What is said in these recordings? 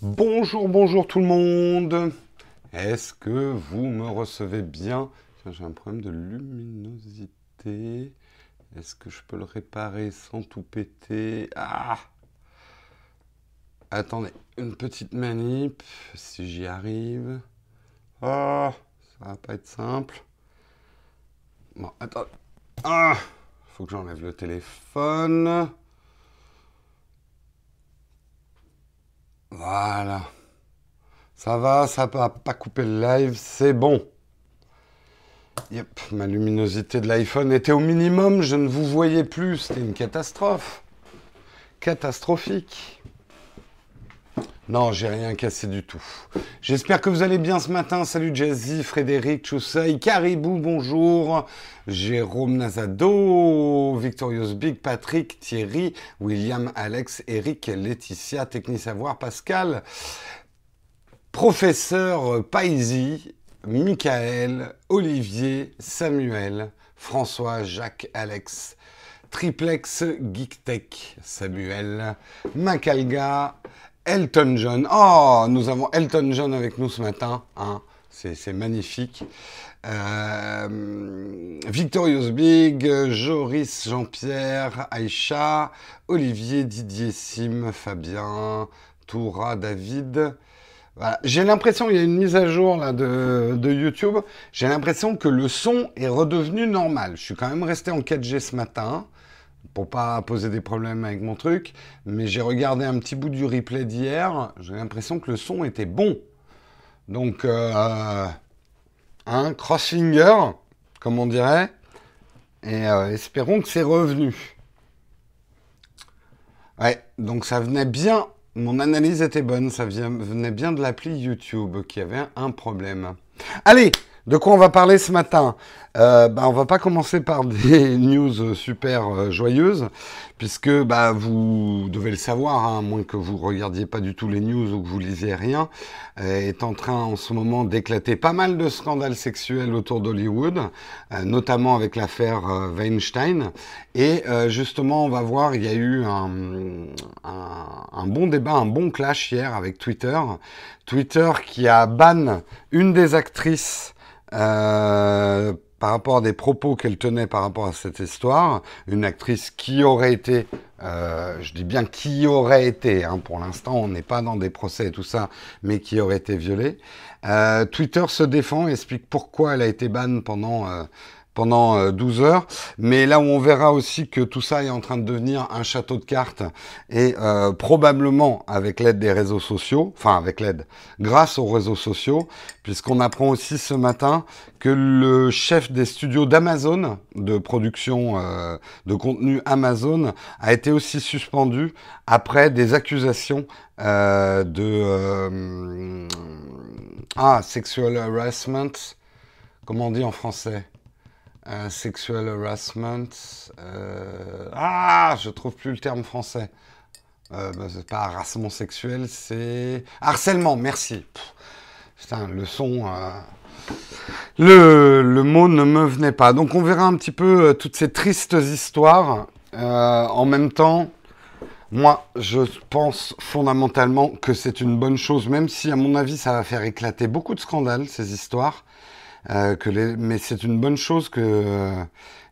Bonjour, bonjour tout le monde. Est-ce que vous me recevez bien? J'ai un problème de luminosité. Est-ce que je peux le réparer sans tout péter? Ah Attendez, une petite manip, si j'y arrive. Ah, ça va pas être simple. Bon, attends. Ah Faut que j'enlève le téléphone. Voilà. Ça va, ça va pas couper le live, c'est bon. Yep, ma luminosité de l'iPhone était au minimum, je ne vous voyais plus, c'était une catastrophe. Catastrophique. Non, j'ai rien cassé du tout. J'espère que vous allez bien ce matin. Salut Jazzy, Frédéric, Choussay, Caribou, bonjour. Jérôme Nazado, Victorious Big, Patrick, Thierry, William, Alex, Eric, Laetitia, Technisavoir, Pascal, Professeur Paisy, Michael, Olivier, Samuel, François, Jacques, Alex, Triplex, Geektech, Samuel, Macalga, Elton John. Oh, nous avons Elton John avec nous ce matin. Hein. C'est magnifique. Euh, Victorious Big, Joris, Jean-Pierre, Aïcha, Olivier, Didier, Sim, Fabien, Toura, David. J'ai l'impression, il y a une mise à jour de YouTube, j'ai l'impression que le son est redevenu normal. Je suis quand même resté en 4G ce matin pour pas poser des problèmes avec mon truc, mais j'ai regardé un petit bout du replay d'hier, j'ai l'impression que le son était bon. Donc, euh, un crossfinger, comme on dirait, et euh, espérons que c'est revenu. Ouais, donc ça venait bien, mon analyse était bonne, ça venait bien de l'appli YouTube qui avait un problème. Allez, de quoi on va parler ce matin euh, bah, On va pas commencer par des news super euh, joyeuses, puisque bah, vous devez le savoir, hein, à moins que vous regardiez pas du tout les news ou que vous lisiez rien, euh, est en train en ce moment d'éclater pas mal de scandales sexuels autour d'Hollywood, euh, notamment avec l'affaire Weinstein. Et justement, on va voir, il y a eu un, un, un bon débat, un bon clash hier avec Twitter. Twitter qui a ban une des actrices euh, par rapport à des propos qu'elle tenait par rapport à cette histoire, une actrice qui aurait été, euh, je dis bien qui aurait été, hein, pour l'instant on n'est pas dans des procès et tout ça, mais qui aurait été violée. Euh, Twitter se défend, explique pourquoi elle a été banne pendant pendant 12 euh, heures. Mais là où on verra aussi que tout ça est en train de devenir un château de cartes et euh, probablement avec l'aide des réseaux sociaux, enfin avec l'aide, grâce aux réseaux sociaux, puisqu'on apprend aussi ce matin que le chef des studios d'Amazon, de production euh, de contenu Amazon, a été aussi suspendu après des accusations de ah sexual harassment. Comment on dit en français? Sexual harassment. Euh, ah, je trouve plus le terme français. Euh, bah, c'est pas harcèlement sexuel, c'est harcèlement. Merci. putain, le son. Euh, le, le, mot ne me venait pas. Donc on verra un petit peu toutes ces tristes histoires. en même temps, moi, je pense fondamentalement que c'est une bonne chose, même si à mon avis ça va faire éclater beaucoup de scandales, ces histoires. Euh, que les... mais c'est une bonne chose que euh,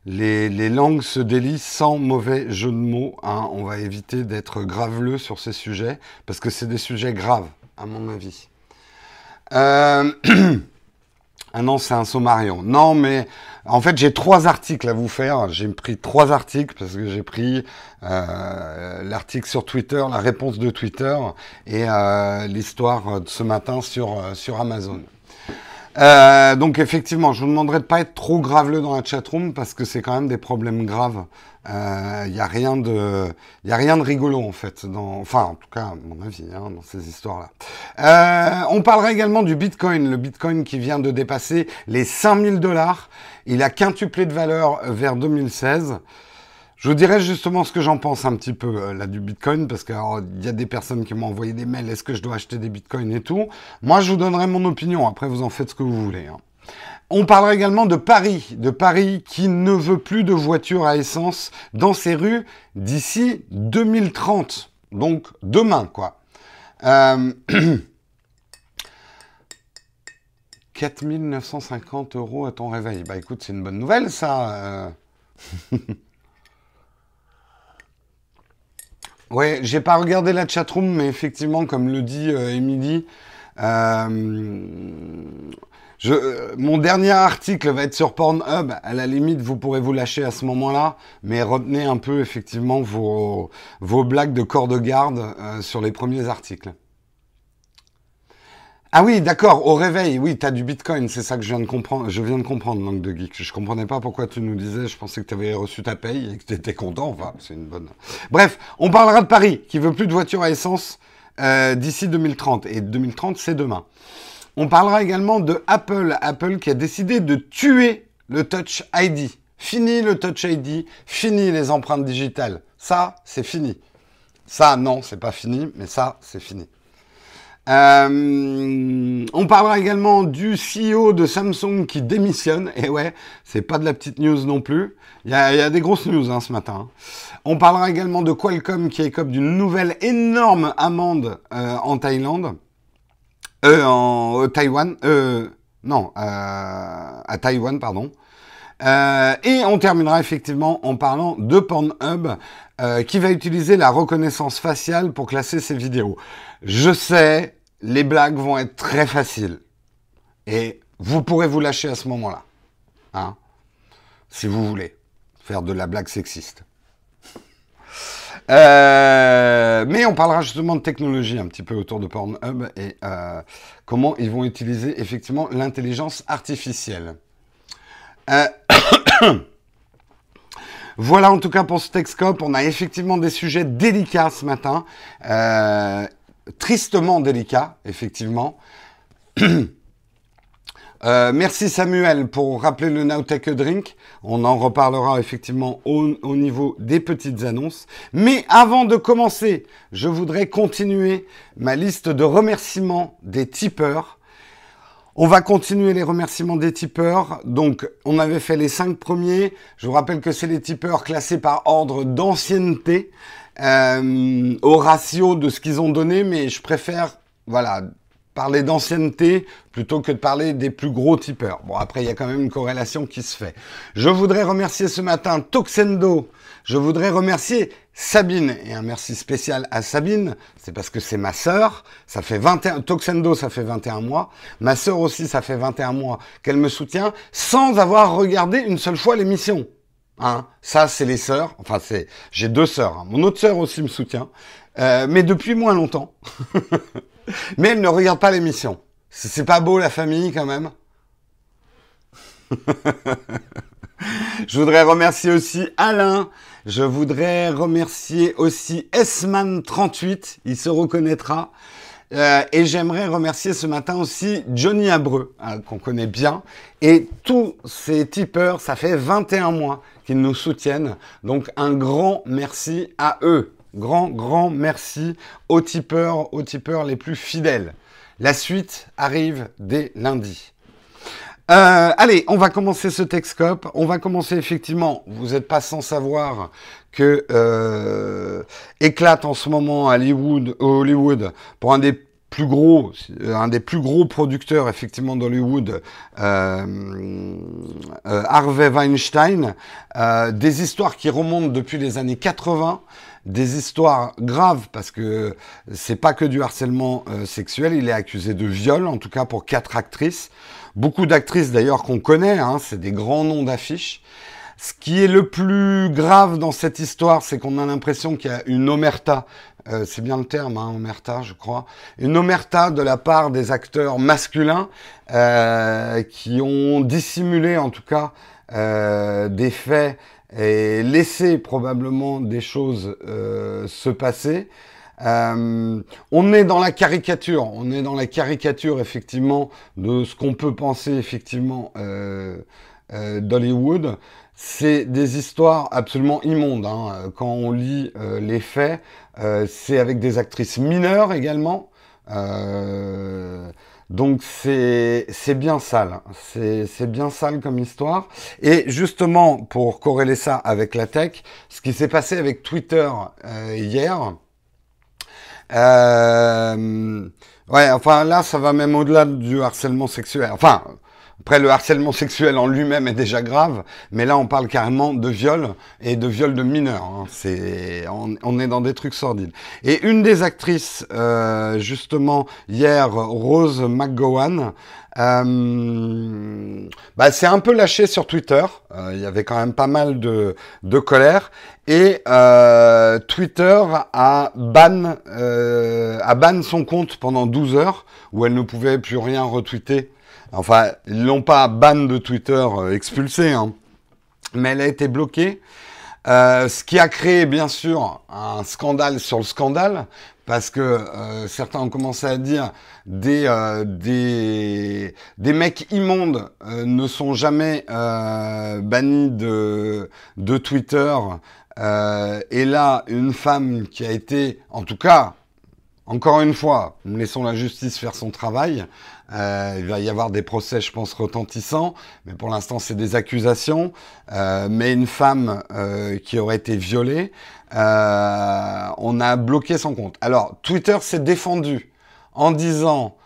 les, les, langues se délient sans mauvais jeu de mots. Hein. On va éviter d'être graveleux sur ces sujets, parce que c'est des sujets graves, à mon avis. Euh... ah non, c'est un sommarion. Non, mais en fait, j'ai trois articles à vous faire. J'ai pris trois articles parce que j'ai pris euh, l'article sur Twitter, la réponse de Twitter et l'histoire de ce matin sur, sur Amazon. Euh, donc effectivement, je vous demanderai de pas être trop graveleux dans la chatroom parce que c'est quand même des problèmes graves. Il euh, n'y a rien de, il a rien de rigolo en fait. Dans, enfin, en tout cas, à mon avis, hein, dans ces histoires-là. Euh, on parlera également du Bitcoin, le Bitcoin qui vient de dépasser les 5000 dollars. Il a quintuplé de valeur vers 2016. Je vous dirais justement ce que j'en pense un petit peu euh, là du Bitcoin, parce qu'il y a des personnes qui m'ont envoyé des mails, est-ce que je dois acheter des Bitcoins et tout. Moi, je vous donnerai mon opinion, après vous en faites ce que vous voulez. Hein. On parlera également de Paris, de Paris qui ne veut plus de voitures à essence dans ses rues d'ici 2030, donc demain quoi. Euh... 4950 euros à ton réveil. Bah écoute, c'est une bonne nouvelle ça. Euh. Ouais, j'ai pas regardé la chatroom, mais effectivement, comme le dit euh, Émilie, euh, mon dernier article va être sur Pornhub. À la limite, vous pourrez vous lâcher à ce moment-là, mais retenez un peu effectivement vos, vos blagues de corps de garde sur les premiers articles. Ah oui, d'accord, au réveil, oui, tu du Bitcoin, c'est ça que je viens de comprendre, je viens de comprendre, langue de geek. Je comprenais pas pourquoi tu nous disais, je pensais que tu avais reçu ta paye et que tu étais content, enfin, c'est une bonne... Bref, on parlera de Paris, qui veut plus de voitures à essence euh, d'ici 2030, et 2030, c'est demain. On parlera également de Apple, Apple qui a décidé de tuer le Touch ID. Fini le Touch ID, fini les empreintes digitales. Ça, c'est fini. Ça, non, c'est pas fini, mais ça, c'est fini. Euh, on parlera également du CEO de Samsung qui démissionne. Et ouais, c'est pas de la petite news non plus. Il y a, des grosses news hein, ce matin. On parlera également de Qualcomm qui écope d'une nouvelle énorme amende euh, en Thaïlande. Euh, en Taïwan. Euh, non, à Taïwan, pardon. et on terminera effectivement en parlant de Pornhub qui va utiliser la reconnaissance faciale pour classer ses vidéos. Je sais, les blagues vont être très faciles. Et vous pourrez vous lâcher à ce moment-là. Hein, si vous voulez faire de la blague sexiste. Euh, mais on parlera justement de technologie un petit peu autour de Pornhub et euh, comment ils vont utiliser effectivement l'intelligence artificielle. Euh, voilà en tout cas pour ce Texcope. On a effectivement des sujets délicats ce matin tristement délicat, effectivement. Euh, merci Samuel pour rappeler le Now Take Drink. On en reparlera effectivement au, au, niveau des petites annonces. Mais avant de commencer, je voudrais continuer ma liste de remerciements des tipeurs. On va continuer les remerciements des tipeurs. Donc, on avait fait les cinq premiers. Je vous rappelle que c'est les tipeurs classés par ordre d'ancienneté. Euh, au ratio de ce qu'ils ont donné, mais je préfère, voilà, parler d'ancienneté plutôt que de parler des plus gros tipeurs. Bon, après, il y a quand même une corrélation qui se fait. Je voudrais remercier ce matin Toxendo. Je voudrais remercier Sabine. Et un merci spécial à Sabine. C'est parce que c'est ma sœur. Ça fait 21, Toxendo, ça fait 21 mois. Ma sœur aussi, ça fait 21 mois qu'elle me soutient sans avoir regardé une seule fois l'émission. Hein, ça, c'est les sœurs. Enfin, c'est j'ai deux sœurs. Hein. Mon autre sœur aussi me soutient, euh, mais depuis moins longtemps. mais elle ne regarde pas l'émission. C'est pas beau la famille quand même. Je voudrais remercier aussi Alain. Je voudrais remercier aussi Esman38. Il se reconnaîtra. Euh, et j'aimerais remercier ce matin aussi Johnny Abreu, hein, qu'on connaît bien. Et tous ces tipeurs, ça fait 21 mois qu'ils nous soutiennent. Donc un grand merci à eux. Grand, grand merci aux tipeurs, aux tipeurs les plus fidèles. La suite arrive dès lundi. Euh, allez, on va commencer ce Texcope. On va commencer effectivement, vous n'êtes pas sans savoir que euh, éclate en ce moment à Hollywood, pour un des plus gros, un des plus gros producteurs effectivement d'Hollywood, euh, euh, Harvey Weinstein, euh, des histoires qui remontent depuis les années 80, des histoires graves parce que c'est pas que du harcèlement euh, sexuel, il est accusé de viol, en tout cas pour quatre actrices, beaucoup d'actrices d'ailleurs qu'on connaît, hein, c'est des grands noms d'affiches. Ce qui est le plus grave dans cette histoire, c'est qu'on a l'impression qu'il y a une omerta euh, c'est bien le terme, hein, omerta, je crois, une omerta de la part des acteurs masculins euh, qui ont dissimulé en tout cas euh, des faits et laissé probablement des choses se passer. On est dans la caricature, on est dans la caricature effectivement de ce qu'on peut penser effectivement d'Hollywood c'est des histoires absolument immondes. Hein. Quand on lit euh, les faits, euh, c'est avec des actrices mineures également. Euh, donc c'est bien sale. C'est bien sale comme histoire. Et justement, pour corréler ça avec la tech, ce qui s'est passé avec Twitter hier, Euh, ouais, enfin là, ça va même au-delà du harcèlement sexuel. Enfin, après, le harcèlement sexuel en lui-même est déjà grave, mais là, on parle carrément de viol et de viol de mineurs. Hein. C'est, on, est dans des trucs sordides. Et une des actrices, euh, justement, hier, Rose McGowan, euh, bah, c'est un peu lâché sur Twitter. Euh, il y avait quand même pas mal de, colère. Et euh, Twitter a ban, a ban son compte pendant 12 heures, où elle ne pouvait plus rien retweeter Enfin, ils l'ont pas ban de Twitter euh, expulsé, hein. mais elle a été bloquée. Euh, ce qui a créé bien sûr un scandale sur le scandale, parce que euh, certains ont commencé à dire des des des mecs immondes ne sont jamais bannis de de Twitter. et là, une femme qui a été, en tout cas, encore une fois, laissons la justice faire son travail. Euh, il va y avoir des procès, je pense, retentissants, mais pour l'instant, c'est des accusations. Euh, mais une femme euh, qui aurait été violée, euh, on a bloqué son compte. Alors, Twitter s'est défendu en disant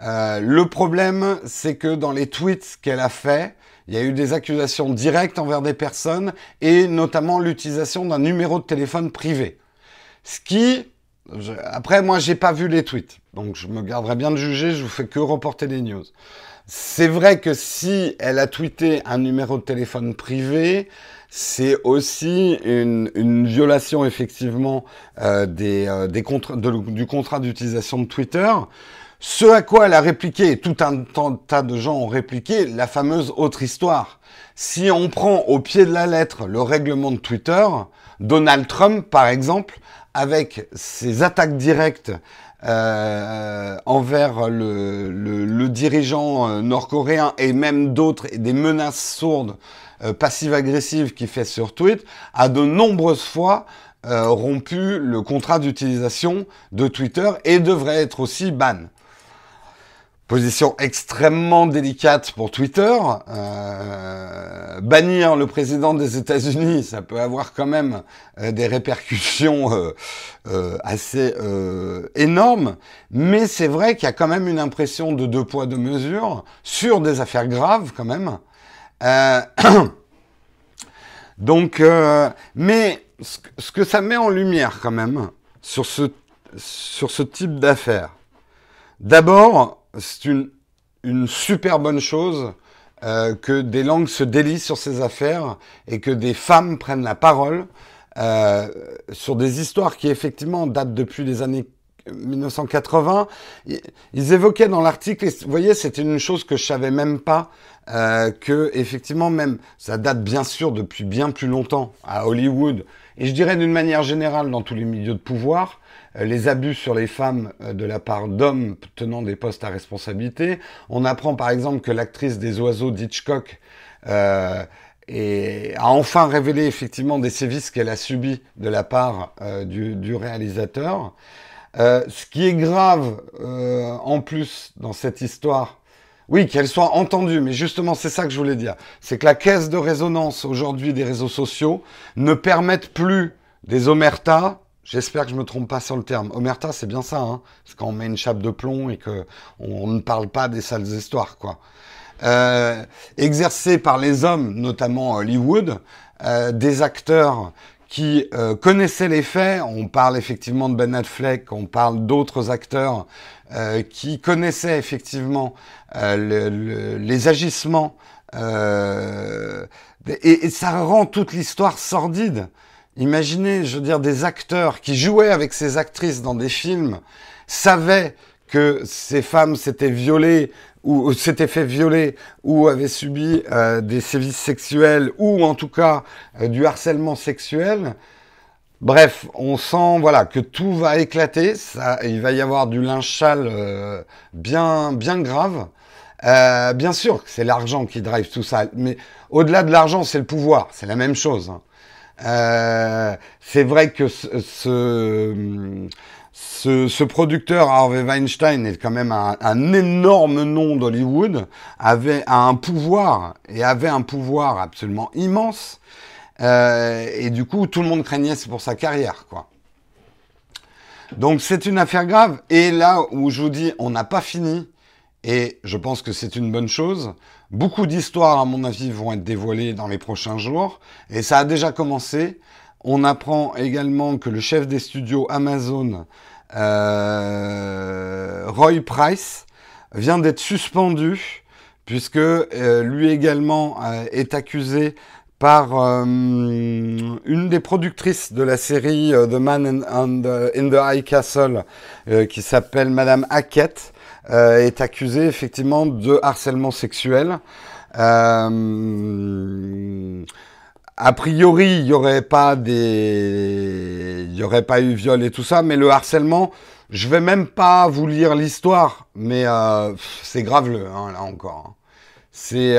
euh, le problème, c'est que dans les tweets qu'elle a fait, il y a eu des accusations directes envers des personnes et notamment l'utilisation d'un numéro de téléphone privé. Ce qui après, moi, j'ai pas vu les tweets, donc je me garderai bien de juger. Je vous fais que reporter les news. C'est vrai que si elle a tweeté un numéro de téléphone privé, c'est aussi une, violation effectivement euh, euh, du contrat d'utilisation de Twitter. Ce à quoi elle a répliqué, et tout un tas de gens ont répliqué, la fameuse autre histoire. Si on prend au pied de la lettre le règlement de Twitter, Donald Trump, par exemple, avec ses attaques directes euh, envers le, dirigeant euh, nord-coréen et même d'autres, des menaces sourdes, euh, passives-agressives qu'il fait sur Twitter, a de nombreuses fois rompu le contrat d'utilisation de Twitter et devrait être aussi ban. Position extrêmement délicate pour Twitter. Euh, bannir le président des États-Unis, ça peut avoir quand même euh, des répercussions euh, euh assez euh, énormes. Mais c'est vrai qu'il y a quand même une impression de deux poids deux mesures sur des affaires graves quand même. donc, mais ce, ce que ça met en lumière quand même sur ce sur ce type d'affaires. D'abord, c'est une, une super bonne chose euh, que des langues se délient sur ces affaires et que des femmes prennent la parole euh, sur des histoires qui effectivement datent depuis les années 1980. Ils évoquaient dans l'article, vous voyez, c'était une chose que je savais même pas, euh, que effectivement même, ça date bien sûr depuis bien plus longtemps à Hollywood, et je dirais d'une manière générale dans tous les milieux de pouvoir, les abus sur les femmes euh, de la part d'hommes tenant des postes à responsabilité. On apprend par exemple que l'actrice des oiseaux d'Hitchcock euh, a enfin révélé effectivement des sévices qu'elle a subis de la part euh, du, du, réalisateur. Euh, ce qui est grave en plus dans cette histoire, oui, qu'elle soit entendue, mais justement c'est ça que je voulais dire, c'est que la caisse de résonance aujourd'hui des réseaux sociaux ne permettent plus des omertas J'espère que je me trompe pas sur le terme. Omerta, c'est bien ça, hein C'est quand on met une chape de plomb et que on, ne parle pas des sales histoires, quoi. Euh, exercé par les hommes, notamment Hollywood, euh, des acteurs qui euh, connaissaient les faits. On parle effectivement de Ben Affleck, on parle d'autres acteurs euh, qui connaissaient effectivement euh, le, le, les agissements. Et, et, ça rend toute l'histoire sordide. Imaginez, je veux dire, des acteurs qui jouaient avec ces actrices dans des films, savaient que ces femmes s'étaient violées ou s'étaient fait violer ou avaient subi euh, des sévices sexuels ou en tout cas euh, du harcèlement sexuel. Bref, on sent voilà que tout va éclater, ça, il va y avoir du euh, bien bien grave. Euh, bien sûr que c'est l'argent qui drive tout ça, mais au-delà de l'argent, c'est le pouvoir, c'est la même chose. Hein. Euh, c'est vrai que ce, ce, producteur Harvey Weinstein est quand même un, un énorme nom d'Hollywood, avait un pouvoir et avait un pouvoir absolument immense. Euh, et du coup, tout le monde craignait pour sa carrière, quoi. Donc c'est une affaire grave. Et là où je vous dis, on n'a pas fini, et je pense que c'est une bonne chose, beaucoup d'histoires, à mon avis, vont être dévoilées dans les prochains jours, et ça a déjà commencé. On apprend également que le chef des studios Amazon, euh, Roy Price, vient d'être suspendu, puisque euh, lui également euh, est accusé par une des productrices de la série The Man in, in the High Castle, qui s'appelle Madame Hackett, est accusée effectivement de harcèlement sexuel. a priori, il n'y aurait pas des, il aurait pas eu viol et tout ça, mais le harcèlement, je vais même pas vous lire l'histoire, mais c'est grave le, hein, là encore. Hein. C'est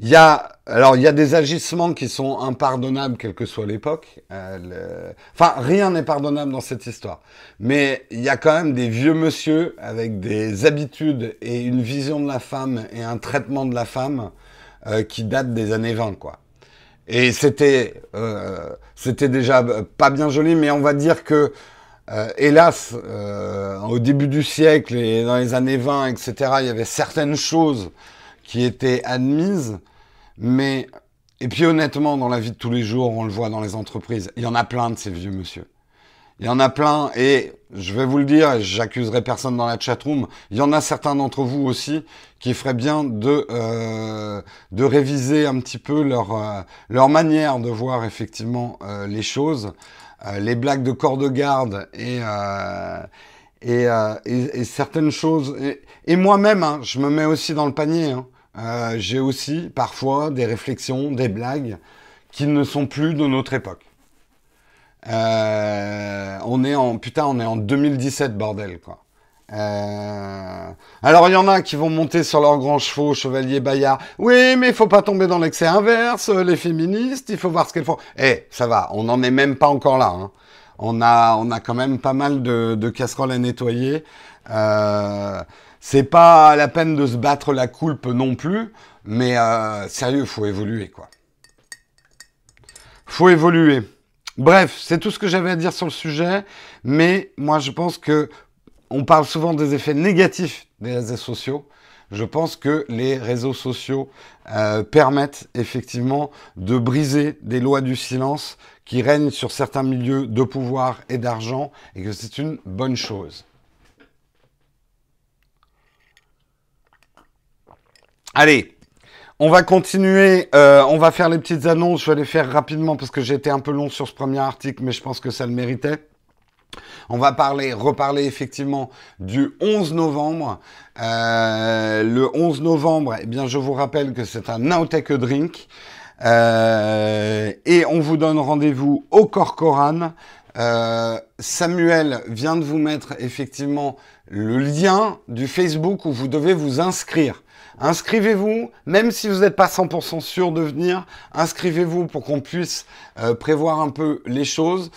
il y a, alors il y a des agissements qui sont impardonnables, quelle que soit l'époque. Euh, enfin, rien n'est pardonnable dans cette histoire. Mais il y a quand même des vieux monsieur avec des habitudes et une vision de la femme et un traitement de la femme euh, qui datent des années 20, quoi. Et c'était, euh, c'était déjà pas bien joli, mais on va dire que euh, hélas, euh, au début du siècle et dans les années 20, etc., il y avait certaines choses qui étaient admises, mais et puis honnêtement, dans la vie de tous les jours, on le voit dans les entreprises, il y en a plein de ces vieux monsieur. Il y en a plein, et je vais vous le dire, j'accuserai personne dans la chatroom, il y en a certains d'entre vous aussi qui feraient bien de, euh, de réviser un petit peu leur, euh, leur manière de voir effectivement euh, les choses. Les blagues de corps de garde et, et, et, certaines choses. Et, moi-même, hein, je me mets aussi dans le panier. Hein. J'ai aussi parfois des réflexions, des blagues qui ne sont plus de notre époque. on est en putain, on est en 2017 bordel quoi. Euh... Alors il y en a qui vont monter sur leurs grands chevaux, chevalier Bayard. Oui, mais il faut pas tomber dans l'excès inverse. Les féministes, il faut voir ce qu'elles font. Eh, ça va, on n'en est même pas encore là. Hein. On a, on a quand même pas mal de, de casseroles à nettoyer. Euh... C'est pas la peine de se battre la coulpe non plus, mais euh, sérieux, faut évoluer quoi. Faut évoluer. Bref, c'est tout ce que j'avais à dire sur le sujet, mais moi je pense que on parle souvent des effets négatifs des réseaux sociaux. Je pense que les réseaux sociaux euh, permettent effectivement de briser des lois du silence qui règnent sur certains milieux de pouvoir et d'argent et que c'est une bonne chose. Allez, on va continuer, euh, on va faire les petites annonces, je vais les faire rapidement parce que été un peu long sur ce premier article, mais je pense que ça le méritait. On va parler, reparler effectivement du 11 novembre. Euh, le 11 novembre, eh bien, je vous rappelle que c'est un Now Take Drink. Euh, et on vous donne rendez-vous au Corcoran. Euh, Samuel vient de vous mettre effectivement le lien du Facebook où vous devez vous inscrire. Inscrivez-vous, même si vous n'êtes pas 100% sûr de venir, inscrivez-vous pour qu'on puisse prévoir un peu les choses.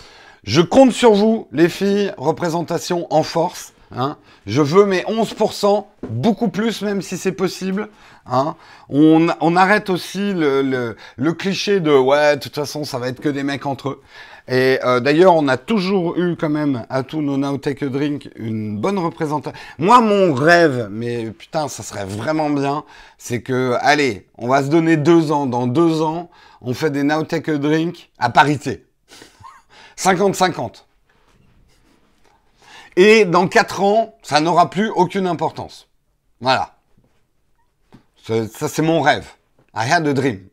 Je compte sur vous, les filles, représentation en force. Hein. Je veux mes 11%, beaucoup plus même si c'est possible. Hein. On, on, arrête aussi le, le, cliché de ouais, de toute façon, ça va être que des mecs entre eux. Et euh, d'ailleurs, on a toujours eu quand même à tous nos Now Take a Drink une bonne représentation. Moi, mon rêve, mais putain, ça serait vraiment bien, c'est que, allez, on va se donner deux ans. Dans deux ans, on fait des Now Take a Drink à parité. 50-50. Et dans 4 ans, ça n'aura plus aucune importance. Voilà. Ça, c'est mon rêve. I had a dream.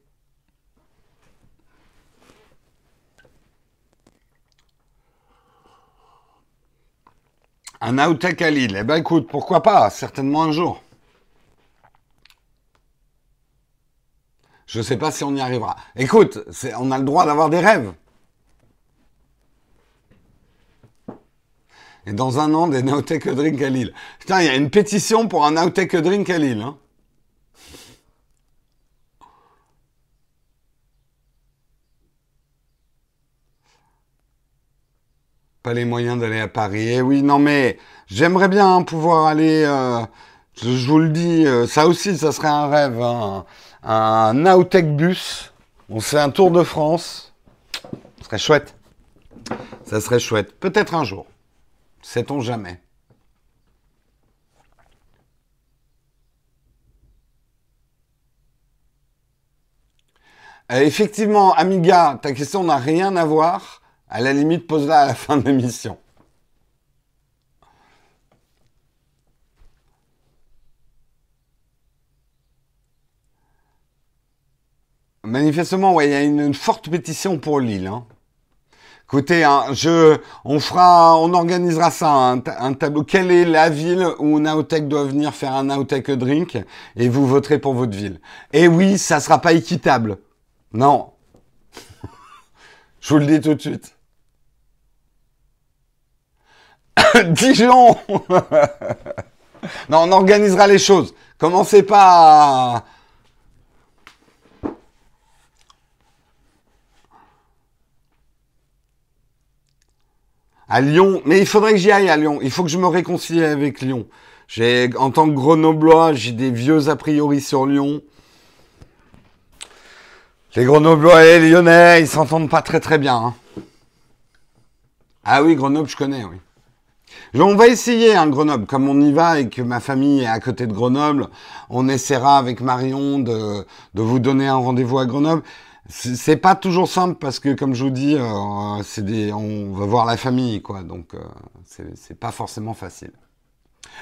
Un outtake à Lille. Eh ben écoute, pourquoi pas? Certainement un jour. Je ne sais pas si on y arrivera. Écoute, on a le droit d'avoir des rêves. Et dans un an, des Nowtech Drink à Lille. Putain, il y a une pétition pour un Nowtech Drink à Lille. Hein. Pas les moyens d'aller à Paris. Eh oui, non mais j'aimerais bien pouvoir aller... Euh, je, vous le dis, euh, ça aussi, ça serait un rêve. Hein. Un Nowtech bus On fait un tour de France. Ce serait chouette. Ça serait chouette. Peut-être un jour. Sait-on jamais. Euh, effectivement, Amiga, ta question n'a rien à voir. À la limite, pose-la à la fin de l'émission. Manifestement, ouais, il y a une, forte pétition pour Lille. Hein. Écoutez, hein, je, on fera, on organisera ça, un, tableau. Quelle est la ville où Naotech doit venir faire un Naotech drink et vous voterez pour votre ville? Et oui, ça sera pas équitable. Non. je vous le dis tout de suite. Dijon Non, on organisera les choses. Commencez pas à Lyon, mais il faudrait que j'y aille à Lyon. Il faut que je me réconcilie avec Lyon. J'ai, en tant que grenoblois, j'ai des vieux a priori sur Lyon. Les grenoblois et les lyonnais, ils s'entendent pas très très bien. Hein. Ah oui, Grenoble, je connais, oui. On va essayer un Grenoble, comme on y va et que ma famille est à côté de Grenoble, on essaiera avec Marion de, vous donner un rendez-vous à Grenoble. C'est pas toujours simple parce que, comme je vous dis, euh, on va voir la famille, quoi. Donc, euh, c'est pas forcément facile.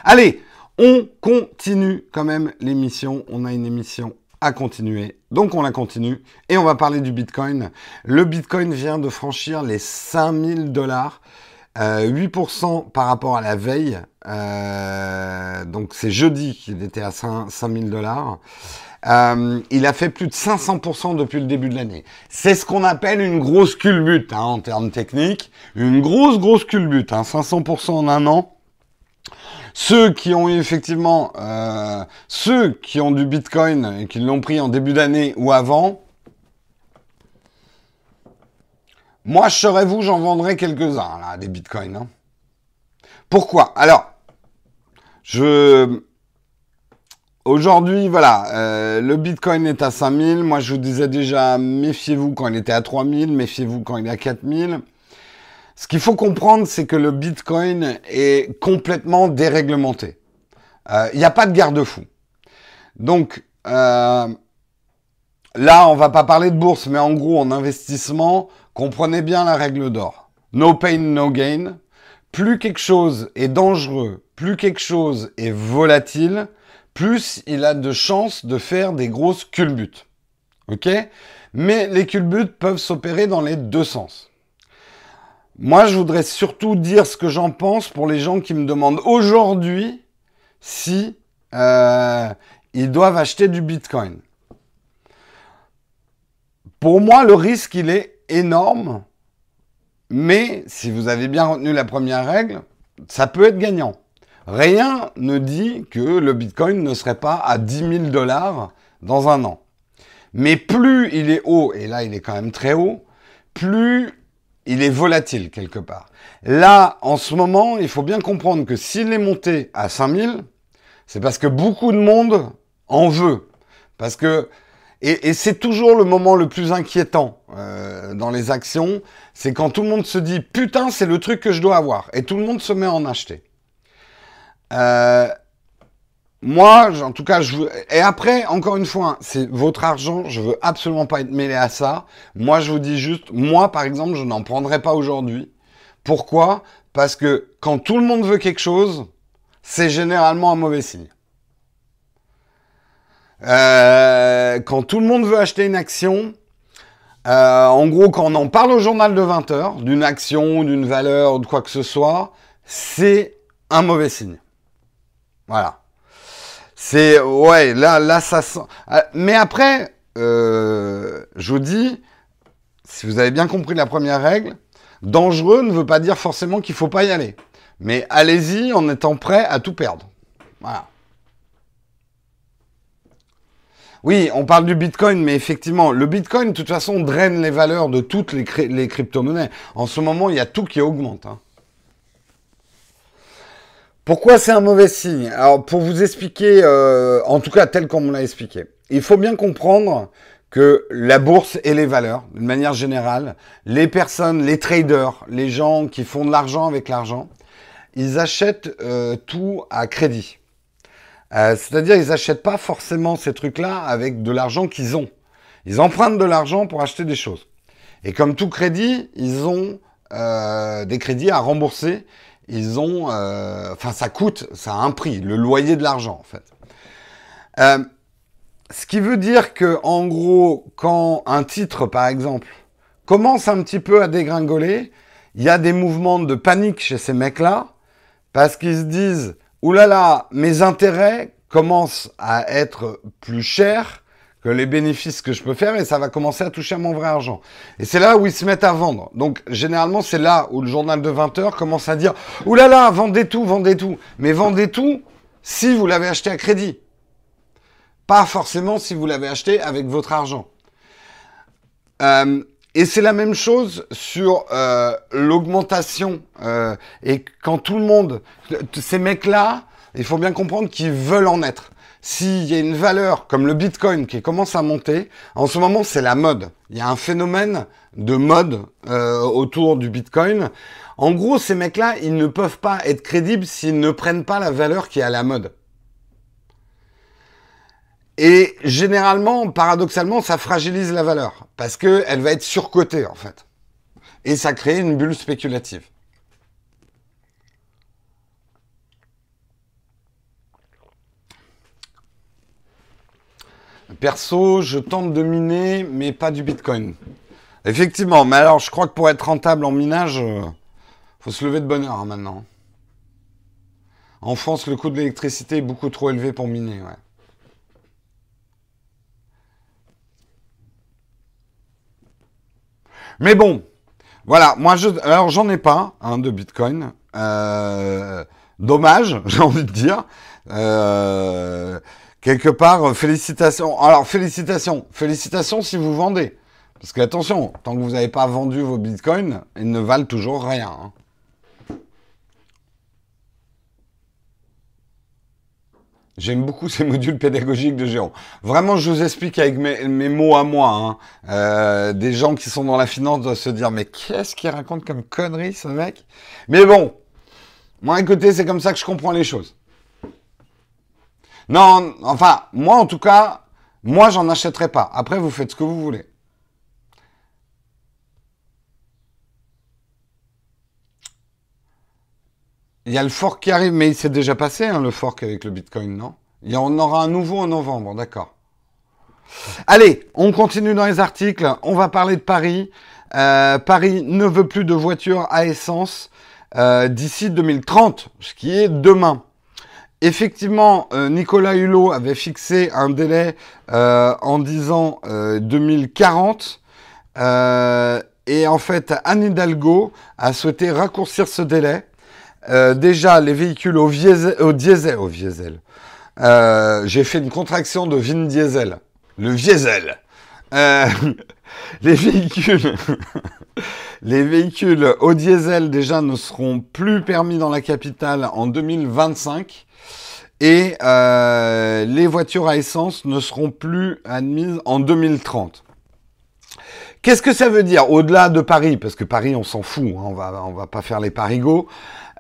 Allez, on continue quand même l'émission. On a une émission à continuer. Donc, on la continue. Et on va parler du Bitcoin. Le Bitcoin vient de franchir les 5000 dollars. 8% par rapport à la veille. Euh, donc, c'est jeudi qu'il était à 5000 dollars. Euh, il a fait plus de 500% depuis le début de l'année. C'est ce qu'on appelle une grosse culbute hein, en termes techniques. Une grosse, grosse culbute. Hein, 500% en un an. Ceux qui ont eu effectivement, euh, ceux qui ont du Bitcoin et qui l'ont pris en début d'année ou avant, moi je serais vous, j'en vendrais quelques-uns là, des Bitcoins. Hein. Pourquoi? Alors, je Aujourd'hui, voilà, euh, le Bitcoin est à 5000. Moi, je vous disais déjà, méfiez-vous quand il était à 3000, méfiez-vous quand il est à 4000. Ce qu'il faut comprendre, c'est que le Bitcoin est complètement déréglementé. Euh, il n'y a pas de garde-fou. Donc, euh, là, on va pas parler de bourse, mais en gros, en investissement, comprenez bien la règle d'or. No pain, no gain. Plus quelque chose est dangereux, plus quelque chose est volatile, plus il a de chances de faire des grosses culbutes. Ok? Mais les culbutes peuvent s'opérer dans les deux sens. Moi, je voudrais surtout dire ce que j'en pense pour les gens qui me demandent aujourd'hui si euh, ils doivent acheter du Bitcoin. Pour moi, le risque, il est énorme. Mais si vous avez bien retenu la première règle, ça peut être gagnant. Rien ne dit que le Bitcoin ne serait pas à 10 000 dollars dans un an. Mais plus il est haut, et là il est quand même très haut, plus il est volatile quelque part. Là, en ce moment, il faut bien comprendre que s'il est monté à 5000, c'est parce que beaucoup de monde en veut. Parce que, et, c'est toujours le moment le plus inquiétant euh, dans les actions, c'est quand tout le monde se dit putain, c'est le truc que je dois avoir, et tout le monde se met en acheter. Euh, moi, en tout cas, je. Et après, encore une fois, hein, c'est votre argent, je veux absolument pas être mêlé à ça. Moi, je vous dis juste, moi, par exemple, je n'en prendrai pas aujourd'hui. Pourquoi? Parce que quand tout le monde veut quelque chose, c'est généralement un mauvais signe. Euh, quand tout le monde veut acheter une action, euh, en gros, quand on en parle au journal de 20 heures, d'une action, d'une valeur, de quoi que ce soit, c'est un mauvais signe. Voilà. C'est ouais, là, là, ça sent. Ah, mais après, euh, je vous dis, si vous avez bien compris la première règle, dangereux ne veut pas dire forcément qu'il faut pas y aller. Mais allez-y en étant prêt à tout perdre. Voilà. Oui, on parle du Bitcoin, mais effectivement, le Bitcoin, de toute façon, draine les valeurs de toutes les, crypto-monnaies. En ce moment, il y a tout qui augmente. Hein. Pourquoi c'est un mauvais signe? Alors, pour vous expliquer, euh, en tout cas tel qu'on l'a expliqué, il faut bien comprendre que la bourse et les valeurs, d'une manière générale, les personnes, les traders, les gens qui font de l'argent avec l'argent, ils achètent euh, tout à crédit. Euh, c'est-à-dire, ils n'achètent pas forcément ces trucs-là avec de l'argent qu'ils ont. Ils empruntent de l'argent pour acheter des choses. Et comme tout crédit, ils ont euh, des crédits à rembourser. Ils ont, enfin, ça coûte, ça a un prix, le loyer de l'argent en fait. Ce qui veut dire que, en gros, quand un titre, par exemple, commence un petit peu à dégringoler, il y a des mouvements de panique chez ces mecs-là, parce qu'ils se disent, oulala, là là, mes intérêts commencent à être plus chers que les bénéfices que je peux faire et ça va commencer à toucher à mon vrai argent. Et c'est là où ils se mettent à vendre. Donc généralement c'est là où le journal de 20 heures commence à dire oulala, là là, vendez tout, vendez tout. Mais vendez tout si vous l'avez acheté à crédit. Pas forcément si vous l'avez acheté avec votre argent. Euh, et c'est la même chose sur euh, l'augmentation. Euh, et quand tout le monde, ces mecs-là, il faut bien comprendre qu'ils veulent en être. S'il y a une valeur comme le Bitcoin qui commence à monter, en ce moment c'est la mode. Il y a un phénomène de mode autour du Bitcoin. En gros, ces mecs-là, ils ne peuvent pas être crédibles s'ils ne prennent pas la valeur qui est à la mode. Et généralement, paradoxalement, ça fragilise la valeur parce qu'elle va être surcotée en fait. Et ça crée une bulle spéculative. Perso, je tente de miner, mais pas du Bitcoin. Effectivement, mais alors je crois que pour être rentable en minage, euh, faut se lever de bonne heure hein, maintenant. En France, le coût de l'électricité est beaucoup trop élevé pour miner. Ouais. Mais bon, voilà, moi je, alors j'en ai pas hein, de Bitcoin. Euh, dommage, j'ai envie de dire. Euh, quelque part, félicitations. Alors félicitations, félicitations si vous vendez. Parce que attention, tant que vous n'avez pas vendu vos bitcoins, ils ne valent toujours rien. Hein. J'aime beaucoup ces modules pédagogiques de Géant. Vraiment, je vous explique avec mes, mots à moi. Hein. Euh, des gens qui sont dans la finance doivent se dire, mais qu'est-ce qu'il raconte comme connerie, ce mec? Mais bon, moi, écoutez, c'est comme ça que je comprends les choses. Non, enfin, moi, en tout cas, moi, j'en achèterai pas. Après, vous faites ce que vous voulez. Il y a le fork qui arrive, mais il s'est déjà passé, hein, le fork avec le Bitcoin, non? Il y en aura un nouveau en novembre, d'accord. Allez, on continue dans les articles. On va parler de Paris. Euh, Paris ne veut plus de voitures à essence euh, d'ici 2030, ce qui est demain. Effectivement, euh, Nicolas Hulot avait fixé un délai en disant 2040. et en fait, Anne Hidalgo a souhaité raccourcir ce délai euh, déjà, les véhicules au, diesel, au diesel, au diesel. Euh, j'ai fait une contraction de Vin Diesel. Le diesel. Euh, les véhicules, les véhicules au diesel déjà ne seront plus permis dans la capitale en 2025 et les voitures à essence ne seront plus admises en 2030. Qu'est-ce que ça veut dire au-delà de Paris? Parce que Paris, on s'en fout, hein, on va, on va pas faire les parigots.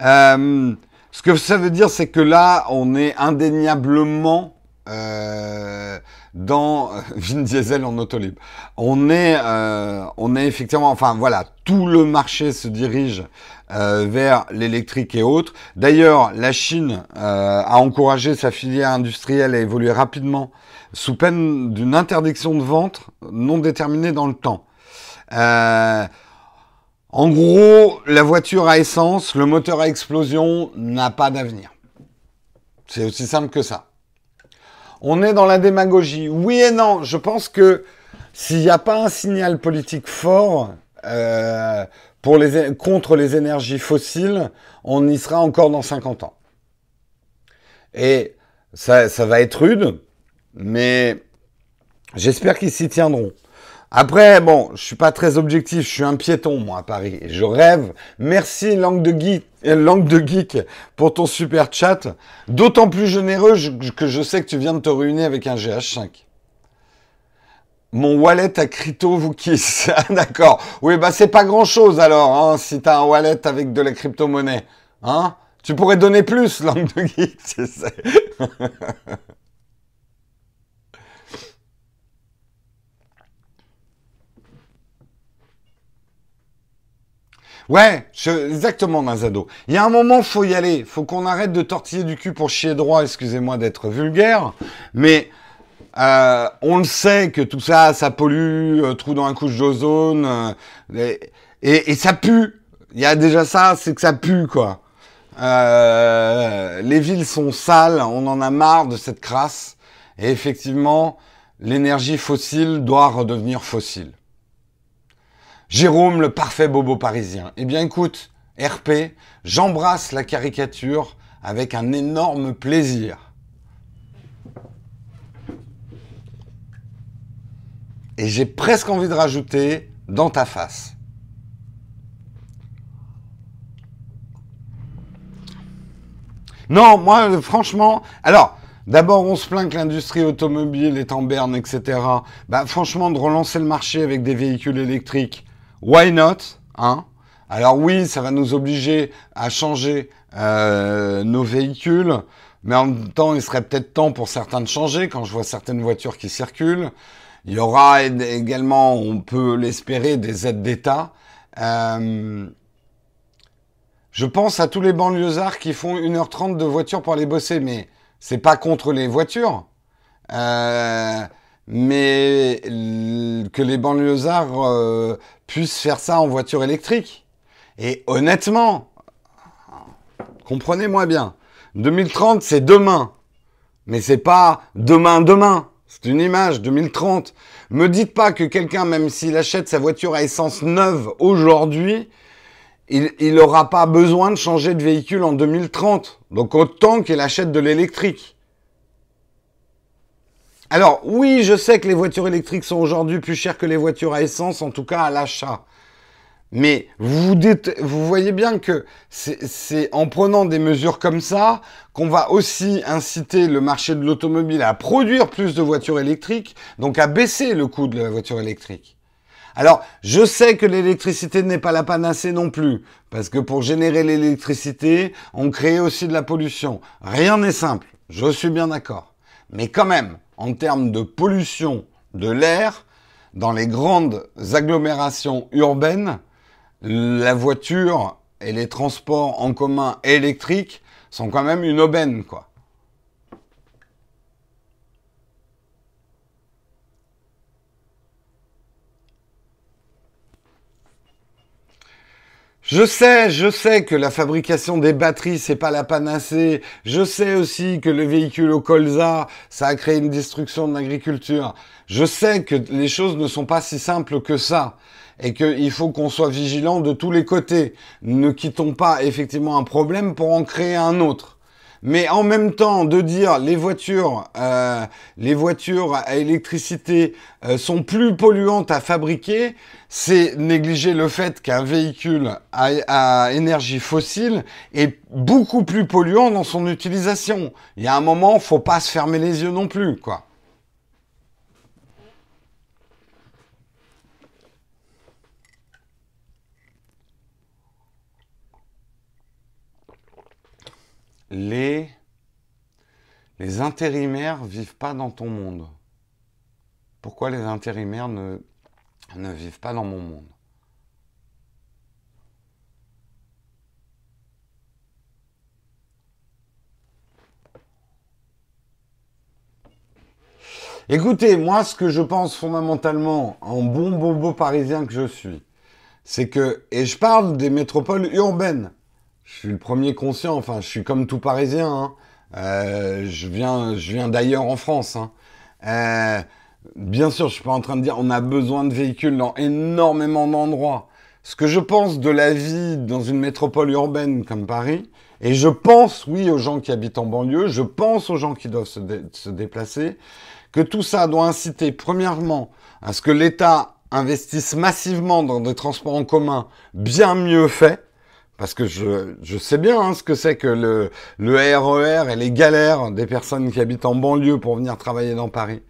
Euh, ce que ça veut dire, c'est que là, on est indéniablement euh, dans Vin Diesel en auto libre. On est, euh, on est effectivement, enfin voilà, tout le marché se dirige euh, vers l'électrique et autres. D'ailleurs, la Chine euh, a encouragé sa filière industrielle à évoluer rapidement sous peine d'une interdiction de vente non déterminée dans le temps. En gros, la voiture à essence, le moteur à explosion n'a pas d'avenir. C'est aussi simple que ça. On est dans la démagogie. Oui et non. Je pense que s'il n'y a pas un signal politique fort euh, contre les énergies fossiles, on y sera encore dans 50 ans. Et ça va être rude, mais j'espère qu'ils s'y tiendront. Après, bon, je suis pas très objectif, je suis un piéton, moi, à Paris. Je rêve. Merci, Langue de Geek, euh, Langue de Geek, pour ton super chat. D'autant plus généreux que je sais que tu viens de te réunir avec un GH5. Mon wallet à crypto vous kiss. D'accord. Oui, bah c'est pas grand chose alors, hein, si t'as un wallet avec de la crypto-monnaie. Hein Tu pourrais donner plus, langue de geek, tu sais. Ouais, exactement, Nazado. Il y a un moment, faut y aller. Faut qu'on arrête de tortiller du cul pour chier droit. Excusez-moi d'être vulgaire, mais euh, on le sait que tout ça, ça pollue, euh, trou dans la couche d'ozone, euh, et, ça pue. Il y a déjà ça, c'est que ça pue, quoi. les villes sont sales, on en a marre de cette crasse, et effectivement, l'énergie fossile doit redevenir fossile. Jérôme, le parfait bobo parisien. Eh bien, écoute, RP, j'embrasse la caricature avec un énorme plaisir. Et j'ai presque envie de rajouter dans ta face. Non, moi, franchement, alors, d'abord, on se plaint que l'industrie automobile est en berne, etc. Bah, franchement, de relancer le marché avec des véhicules électriques, why not, hein? Alors oui, ça va nous obliger à changer euh, nos véhicules, mais en même temps, il serait peut-être temps pour certains de changer quand je vois certaines voitures qui circulent. Il y aura également, on peut l'espérer, des aides d'État. Euh, je pense à tous les banlieusards qui font 1h30 de voiture pour aller bosser, mais c'est pas contre les voitures. Euh, mais que les banlieusards euh, puissent faire ça en voiture électrique. Et honnêtement, comprenez-moi bien, 2030 c'est demain, mais c'est pas demain demain. C'est une image, 2030. Me dites pas que quelqu'un, même s'il achète sa voiture à essence neuve aujourd'hui, il n'aura pas besoin de changer de véhicule en 2030. Donc autant qu'il achète de l'électrique. Alors oui, je sais que les voitures électriques sont aujourd'hui plus chères que les voitures à essence, en tout cas à l'achat. Mais vous, voyez bien que c'est en prenant des mesures comme ça qu'on va aussi inciter le marché de l'automobile à produire plus de voitures électriques, donc à baisser le coût de la voiture électrique. Alors, je sais que l'électricité n'est pas la panacée non plus, parce que pour générer l'électricité, on crée aussi de la pollution. Rien n'est simple, je suis bien d'accord. Mais quand même, en termes de pollution de l'air, dans les grandes agglomérations urbaines, la voiture et les transports en commun électriques sont quand même une aubaine, quoi. Je sais, je sais que la fabrication des batteries, c'est pas la panacée. Je sais aussi que le véhicule au colza, ça a créé une destruction de l'agriculture. Je sais que les choses ne sont pas si simples que ça et qu'il faut qu'on soit vigilant de tous les côtés. Ne quittons pas effectivement un problème pour en créer un autre. Mais en même temps, de dire les voitures, euh, les voitures à électricité euh, sont plus polluantes à fabriquer, c'est négliger le fait qu'un véhicule à, énergie fossile est beaucoup plus polluant dans son utilisation. Il y a un moment, faut pas se fermer les yeux non plus, quoi. Les, les intérimaires vivent pas dans ton monde. Pourquoi les intérimaires ne, ne vivent pas dans mon monde? Écoutez, moi, ce que je pense fondamentalement, en bon bobo parisien que je suis, c'est que, et je parle des métropoles urbaines, je suis le premier conscient. Enfin, je suis comme tout Parisien. Hein. Euh, je viens, je viens d'ailleurs en France. Hein. Euh, bien sûr, je suis pas en train de dire on a besoin de véhicules dans énormément d'endroits. Ce que je pense de la vie dans une métropole urbaine comme Paris, et je pense, oui, aux gens qui habitent en banlieue, je pense aux gens qui doivent se, se déplacer, que tout ça doit inciter, premièrement, à ce que l'État investisse massivement dans des transports en commun bien mieux faits, parce que je, sais bien hein, ce que c'est que le, le RER e et les galères des personnes qui habitent en banlieue pour venir travailler dans Paris.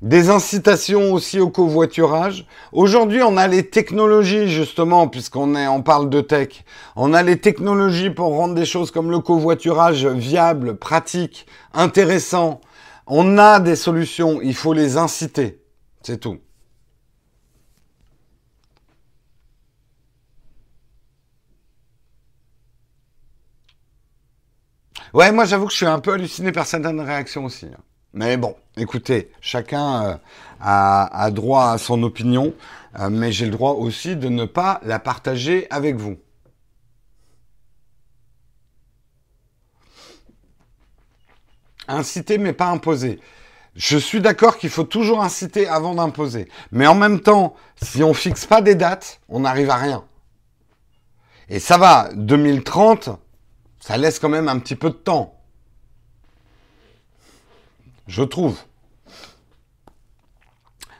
des incitations aussi au covoiturage. Aujourd'hui, on a les technologies justement, puisqu'on on parle de tech. On a les technologies pour rendre des choses comme le covoiturage viable, pratique, intéressant. On a des solutions, il faut les inciter. C'est tout. Ouais, moi j'avoue que je suis un peu halluciné par certaines réactions aussi. Hein. Mais bon, écoutez, chacun euh, a, droit à son opinion, euh, mais j'ai le droit aussi de ne pas la partager avec vous. Inciter mais pas imposer. Je suis d'accord qu'il faut toujours inciter avant d'imposer. Mais en même temps, si on fixe pas des dates, on n'arrive à rien. Et ça va, 2030, ça laisse quand même un petit peu de temps. Je trouve.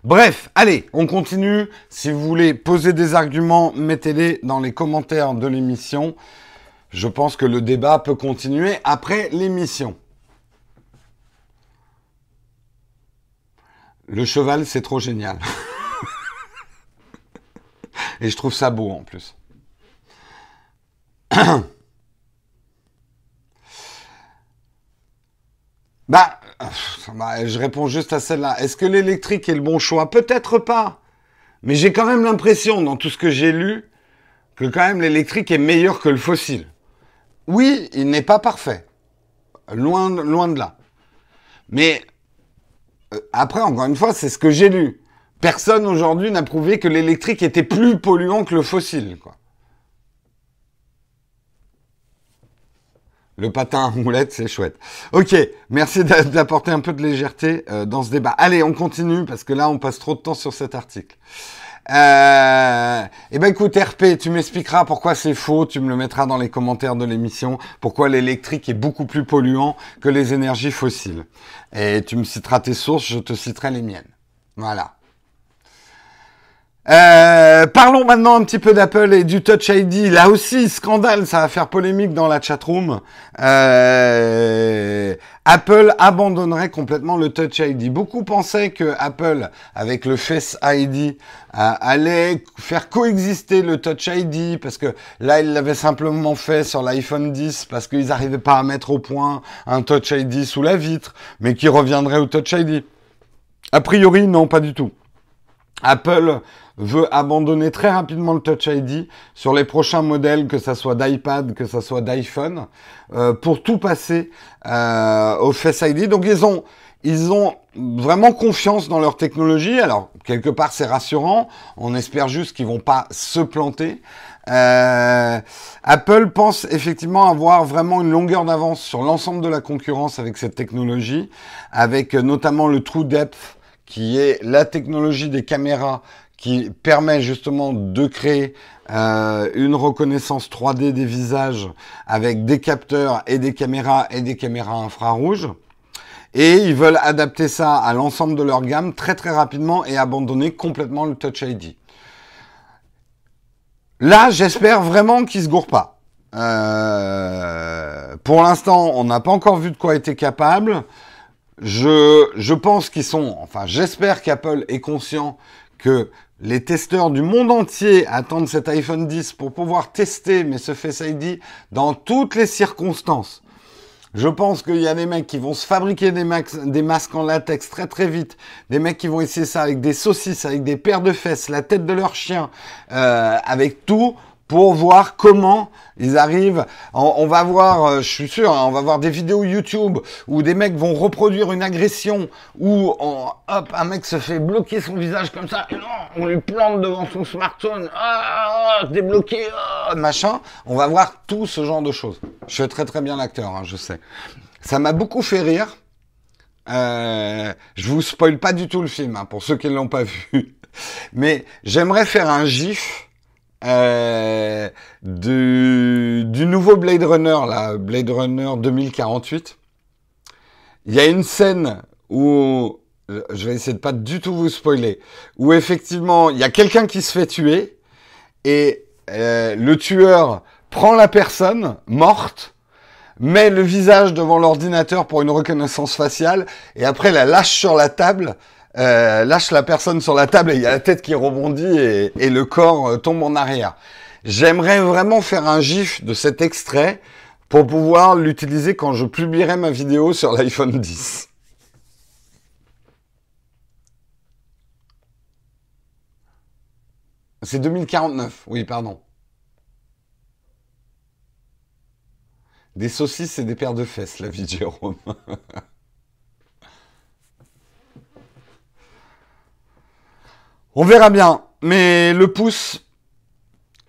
Bref, allez, on continue. Si vous voulez poser des arguments, mettez-les dans les commentaires de l'émission. Je pense que le débat peut continuer après l'émission. Le cheval, c'est trop génial. Et je trouve ça beau en plus. Bah, bah, je réponds juste à celle-là. Est-ce que l'électrique est le bon choix? Peut-être pas. Mais j'ai quand même l'impression, dans tout ce que j'ai lu, que quand même l'électrique est meilleur que le fossile. Oui, il n'est pas parfait. Loin, de là. Mais euh, après, encore une fois, c'est ce que j'ai lu. Personne aujourd'hui n'a prouvé que l'électrique était plus polluant que le fossile. Quoi. Le patin à moulette, c'est chouette. Ok, merci d'apporter un peu de légèreté euh, dans ce débat. Allez, on continue parce que là, on passe trop de temps sur cet article. Euh, eh ben écoute RP, tu m'expliqueras pourquoi c'est faux, tu me le mettras dans les commentaires de l'émission, pourquoi l'électrique est beaucoup plus polluant que les énergies fossiles. Et tu me citeras tes sources, je te citerai les miennes. Voilà. Euh, parlons maintenant un petit peu d'Apple et du Touch ID. Là aussi, scandale, ça va faire polémique dans la chatroom. Euh, Apple abandonnerait complètement le Touch ID. Beaucoup pensaient que Apple, avec le Face ID, euh, allait faire coexister le Touch ID parce que là, ils l'avaient simplement fait sur l'iPhone 10 parce qu'ils n'arrivaient pas à mettre au point un Touch ID sous la vitre, mais qui reviendrait au Touch ID. A priori, non, pas du tout. Apple veut abandonner très rapidement le Touch ID sur les prochains modèles, que ça soit d'iPad, que ça soit d'iPhone, euh, pour tout passer euh, au Face ID. Donc ils ont ils ont vraiment confiance dans leur technologie. Alors quelque part c'est rassurant. On espère juste qu'ils vont pas se planter. Euh, Apple pense effectivement avoir vraiment une longueur d'avance sur l'ensemble de la concurrence avec cette technologie, avec notamment le True Depth qui est la technologie des caméras qui permet justement de créer euh, une reconnaissance 3D des visages avec des capteurs et des caméras et des caméras infrarouges. Et ils veulent adapter ça à l'ensemble de leur gamme très très rapidement et abandonner complètement le Touch ID. Là, j'espère vraiment qu'ils se gourrent pas. Euh, pour l'instant, on n'a pas encore vu de quoi était capable. Je, je pense qu'ils sont, enfin, j'espère qu'Apple est conscient que les testeurs du monde entier attendent cet iPhone 10 pour pouvoir tester mais ce Face ID dans toutes les circonstances. Je pense qu'il y a des mecs qui vont se fabriquer des, masques en latex très très vite, des mecs qui vont essayer ça avec des saucisses, avec des paires de fesses, la tête de leur chien, euh, avec tout pour voir comment ils arrivent. On, va voir, euh, je suis sûr, hein, on va voir des vidéos YouTube où des mecs vont reproduire une agression où hop, un mec se fait bloquer son visage comme ça, et non, on lui plante devant son smartphone, ah, débloqué, ah, machin. On va voir tout ce genre de choses. Je suis très très bien l'acteur, hein, je sais. Ça m'a beaucoup fait rire. Euh, je vous spoil pas du tout le film, hein, pour ceux qui ne l'ont pas vu. Mais j'aimerais faire un gif euh, du, nouveau Blade Runner, là, Blade Runner 2048. Il y a une scène où, je vais essayer de pas du tout vous spoiler, où effectivement, il y a quelqu'un qui se fait tuer, et euh, le tueur prend la personne morte, met le visage devant l'ordinateur pour une reconnaissance faciale, et après la lâche sur la table, euh, lâche la personne sur la table et il y a la tête qui rebondit et, le corps euh, tombe en arrière. J'aimerais vraiment faire un gif de cet extrait pour pouvoir l'utiliser quand je publierai ma vidéo sur l'iPhone 10. C'est 2049, oui, pardon. Des saucisses et des paires de fesses, la vie de Jérôme. On verra bien. Mais le pouce,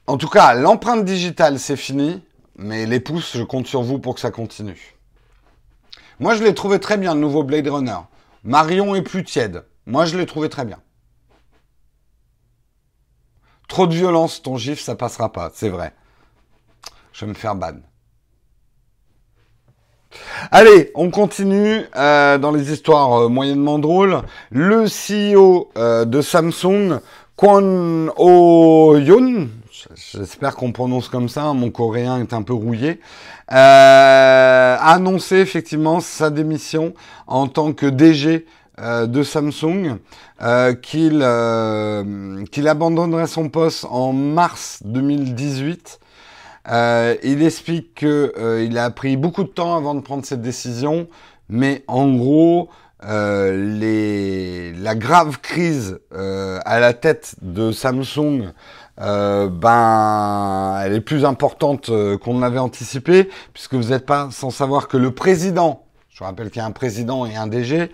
en tout cas, l'empreinte digitale, c'est fini. Mais les pouces, je compte sur vous pour que ça continue. Moi, je l'ai trouvé très bien, le nouveau Blade Runner. Marion est plus tiède. Moi, je l'ai trouvé très bien. Trop de violence, ton gif, ça passera pas, c'est vrai. Je vais me faire ban. Allez, on continue euh, dans les histoires euh, moyennement drôles. Le CEO euh, de Samsung, Kwon Oh-yoon, j'espère qu'on prononce comme ça, mon coréen est un peu rouillé, a annoncé effectivement sa démission en tant que DG de Samsung, qu'il qu'il abandonnerait son poste en mars 2018 euh, il explique qu'il euh, a pris beaucoup de temps avant de prendre cette décision, mais en gros, euh, les, la grave crise euh, à la tête de Samsung, euh, ben, elle est plus importante qu'on l'avait anticipé, puisque vous n'êtes pas sans savoir que le président je rappelle qu'il y a un président et un DG.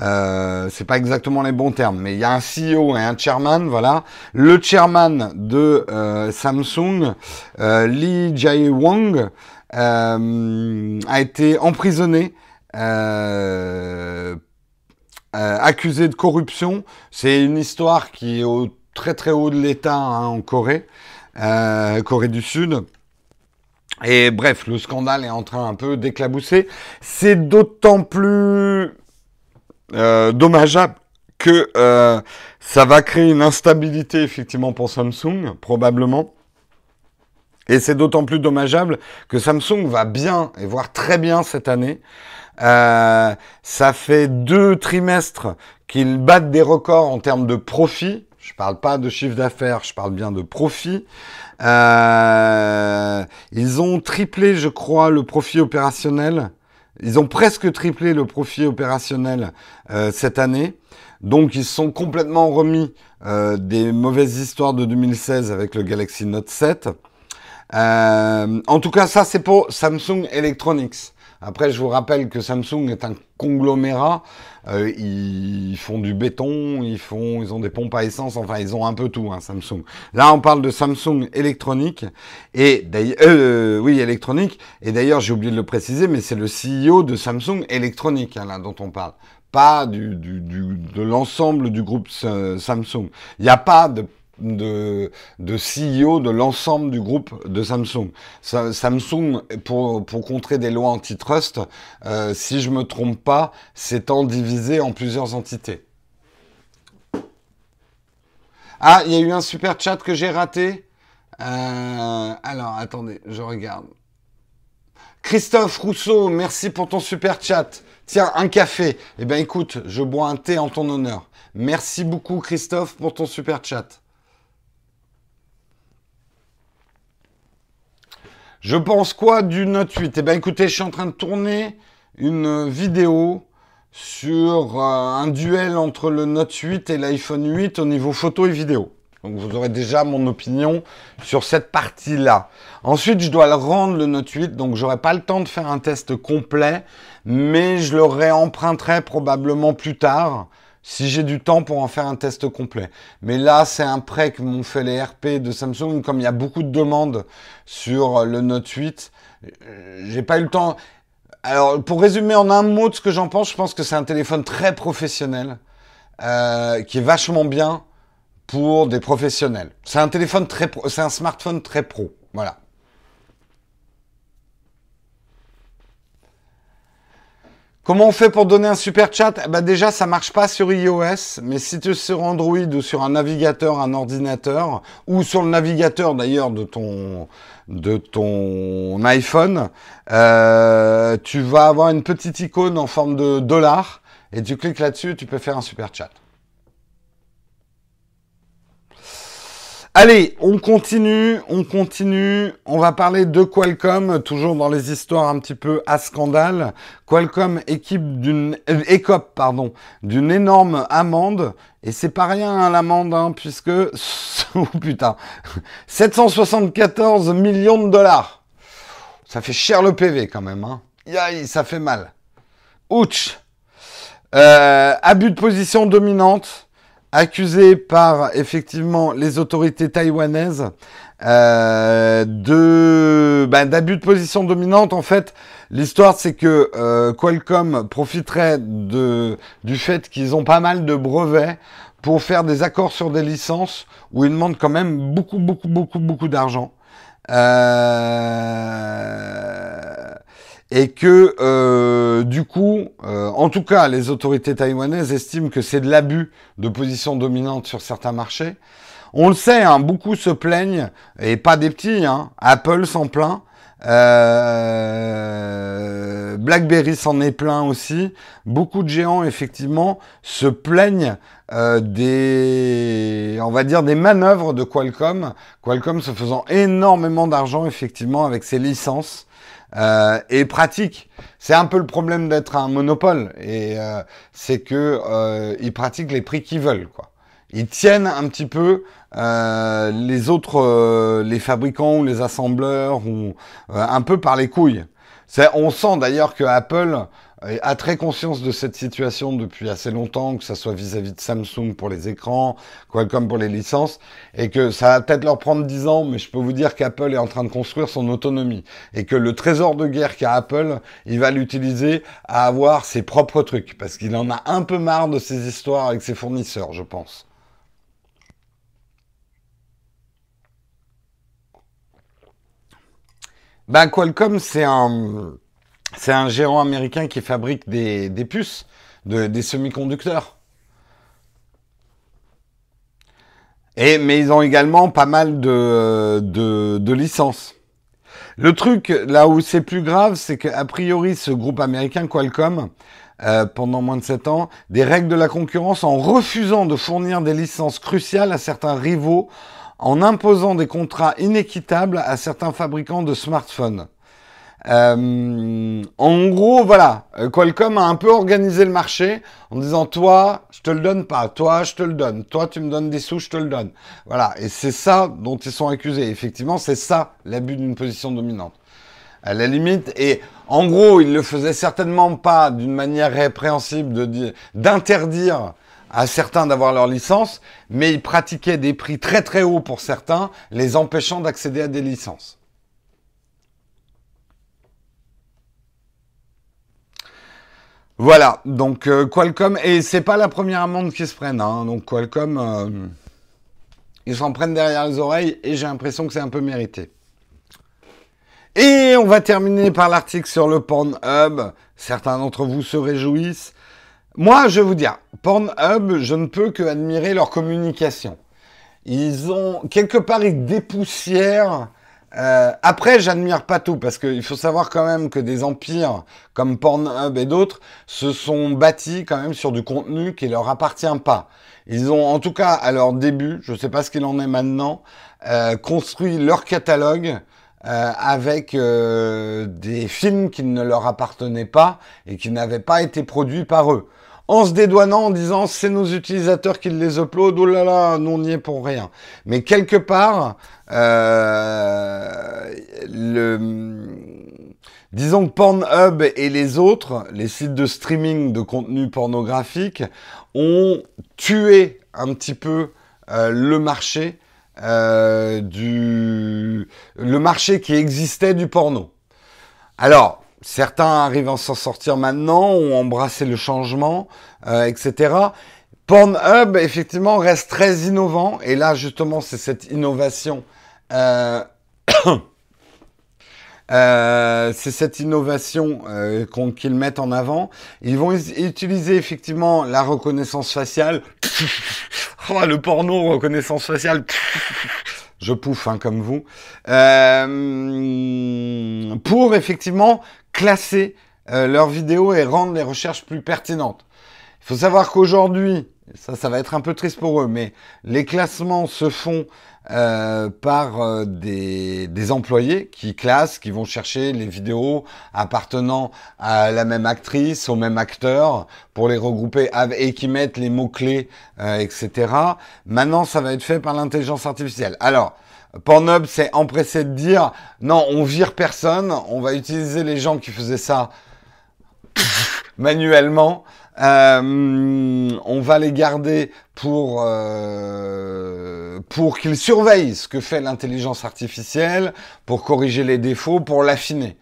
Euh, c'est pas exactement les bons termes, mais il y a un CEO et un chairman, voilà. Le chairman de euh, Samsung, euh, Lee Jae-wong, euh, a été emprisonné, accusé de corruption. C'est une histoire qui est au très très haut de l'État hein, en Corée, Corée du Sud. Et bref, le scandale est en train un peu d'éclabousser. C'est d'autant plus euh, dommageable que euh, ça va créer une instabilité effectivement pour Samsung, probablement. Et c'est d'autant plus dommageable que Samsung va bien, et voire très bien cette année. Euh, ça fait deux trimestres qu'ils battent des records en termes de profit. Je parle pas de chiffre d'affaires, je parle bien de profit. Euh, ils ont triplé, je crois, le profit opérationnel. Ils ont presque triplé le profit opérationnel euh, cette année. Donc ils sont complètement remis euh, des mauvaises histoires de 2016 avec le Galaxy Note 7. Euh, en tout cas, ça c'est pour Samsung Electronics. Après, je vous rappelle que Samsung est un conglomérat. Euh, ils font du béton, ils font, ils ont des pompes à essence. Enfin, ils ont un peu tout, hein, Samsung. Là, on parle de Samsung électronique et d'ailleurs, euh, oui, électronique. Et d'ailleurs, j'ai oublié de le préciser, mais c'est le CEO de Samsung électronique hein, là dont on parle pas du, du, du de l'ensemble du groupe Samsung. Il n'y a pas de de, CEO de l'ensemble du groupe de Samsung. Samsung, pour, pour contrer des lois antitrust, euh, si je me trompe pas, s'étant divisé en plusieurs entités. Ah, il y a eu un super chat que j'ai raté. Euh, alors, attendez, je regarde. Christophe Rousseau, merci pour ton super chat. Tiens, un café. Eh bien, écoute, je bois un thé en ton honneur. Merci beaucoup, Christophe, pour ton super chat. Je pense quoi du Note 8 Eh bien écoutez, je suis en train de tourner une vidéo sur euh, un duel entre le Note 8 et l'iPhone 8 au niveau photo et vidéo. Donc vous aurez déjà mon opinion sur cette partie-là. Ensuite, je dois le rendre le Note 8, donc j'aurai pas le temps de faire un test complet, mais je le réemprunterai probablement plus tard si j'ai du temps pour en faire un test complet. Mais là, c'est un prêt que m'ont fait les RP de Samsung. Comme il y a beaucoup de demandes sur le Note 8, euh, j'ai pas eu le temps. Alors, pour résumer en un mot ce que j'en pense, je pense que c'est un téléphone très professionnel, euh, qui est vachement bien pour des professionnels. C'est un téléphone très pro, c'est un smartphone très pro. Voilà. Comment on fait pour donner un super chat? Eh ben Déjà, ça marche pas sur iOS, mais si tu es sur Android ou sur un navigateur, un ordinateur, ou sur le navigateur d'ailleurs de ton, de ton iPhone, euh, tu vas avoir une petite icône en forme de dollar, et tu cliques là-dessus, tu peux faire un super chat. Allez, on continue, on continue. On va parler de Qualcomm, toujours dans les histoires un petit peu à scandale. Qualcomm équipe d'une euh, écope pardon d'une énorme amende et c'est pas rien hein, l'amende hein, puisque oh putain 774 millions de dollars. Ça fait cher le PV quand même hein. ça fait mal. Ouch. Euh, abus de position dominante accusé par effectivement les autorités taïwanaises euh, de ben, d'abus de position dominante. En fait, l'histoire c'est que euh, Qualcomm profiterait de du fait qu'ils ont pas mal de brevets pour faire des accords sur des licences où ils demandent quand même beaucoup beaucoup beaucoup beaucoup d'argent. Euh, et que euh, du coup, euh, en tout cas, les autorités taïwanaises estiment que c'est de l'abus de position dominante sur certains marchés. On le sait, hein, beaucoup se plaignent, et pas des petits, hein, Apple s'en plaint, euh, BlackBerry s'en est plein aussi. Beaucoup de géants, effectivement, se plaignent des, on va dire, des manœuvres de Qualcomm. Qualcomm se faisant énormément d'argent, effectivement, avec ses licences euh, et pratique. C'est un peu le problème d'être un monopole, et euh, c'est que euh, ils pratiquent les prix qu'ils veulent, quoi. Ils tiennent un petit peu euh, les autres, euh, les fabricants ou les assembleurs, ou un peu par les couilles. On sent d'ailleurs que Apple a très conscience de cette situation depuis assez longtemps, que ça soit vis-à-vis de Samsung pour les écrans, Qualcomm pour les licences, et que ça va peut-être leur prendre 10 ans, mais je peux vous dire qu'Apple est en train de construire son autonomie, et que le trésor de guerre qu'a Apple, il va l'utiliser à avoir ses propres trucs, parce qu'il en a un peu marre de ses histoires avec ses fournisseurs, je pense. Ben Qualcomm, c'est un c'est un géant américain qui fabrique des, puces, des semi-conducteurs. Et, mais ils ont également pas mal de, de, licences. Le truc, là où c'est plus grave, c'est qu'a priori, ce groupe américain Qualcomm, euh, pendant moins de 7 ans, des règles de la concurrence en refusant de fournir des licences cruciales à certains rivaux, en imposant des contrats inéquitables à certains fabricants de smartphones. Euh, en gros, voilà, euh, Qualcomm a un peu organisé le marché en disant toi, je te le donne pas, toi, je te le donne, toi, tu me donnes des sous, je te le donne. Voilà, et c'est ça dont ils sont accusés. Effectivement, c'est ça l'abus d'une position dominante. À la limite, et en gros, ils le faisaient certainement pas d'une manière répréhensible d'interdire à certains d'avoir leur licence, mais ils pratiquaient des prix très très hauts pour certains, les empêchant d'accéder à des licences. Voilà, donc euh, Qualcomm, et c'est pas la première amende qui se prennent, hein, donc Qualcomm, euh, ils s'en prennent derrière les oreilles, et j'ai l'impression que c'est un peu mérité. Et on va terminer par l'article sur le Pornhub. Certains d'entre vous se réjouissent. Moi, je vais vous dire, Pornhub, je ne peux que admirer leur communication. Ils ont, quelque part, ils dépoussièrent euh, après, j'admire pas tout parce qu'il faut savoir quand même que des empires comme Pornhub et d'autres se sont bâtis quand même sur du contenu qui leur appartient pas. Ils ont, en tout cas, à leur début, je sais pas ce qu'il en est maintenant, euh, construit leur catalogue euh, avec des films qui ne leur appartenaient pas et qui n'avaient pas été produits par eux en se dédouanant en disant c'est nos utilisateurs qui les uploadent, oh là là, nous on n'y est pour rien. Mais quelque part, euh, le, disons que Pornhub et les autres, les sites de streaming de contenu pornographique, ont tué un petit peu euh, le marché euh, du, le marché qui existait du porno. Alors, certains arrivent à s'en sortir maintenant, ont embrassé le changement, euh, etc. Pornhub, effectivement, reste très innovant. Et là, justement, c'est cette innovation. Euh, euh, c'est cette innovation qu'ils mettent en avant. Ils vont utiliser effectivement la reconnaissance faciale. oh, le porno reconnaissance faciale. Je pouffe hein, comme vous. pour effectivement classer leurs vidéos et rendre les recherches plus pertinentes. Il faut savoir qu'aujourd'hui, ça, ça va être un peu triste pour eux, mais les classements se font euh, par euh, des, des, employés qui classent, qui vont chercher les vidéos appartenant à la même actrice, au même acteur, pour les regrouper et qui mettent les mots-clés, euh, etc. Maintenant, ça va être fait par l'intelligence artificielle. Alors, Pornhub s'est empressé de dire non, on vire personne, on va utiliser les gens qui faisaient ça manuellement. Euh, on va les garder pour euh, pour qu'ils surveillent ce que fait l'intelligence artificielle, pour corriger les défauts, pour l'affiner.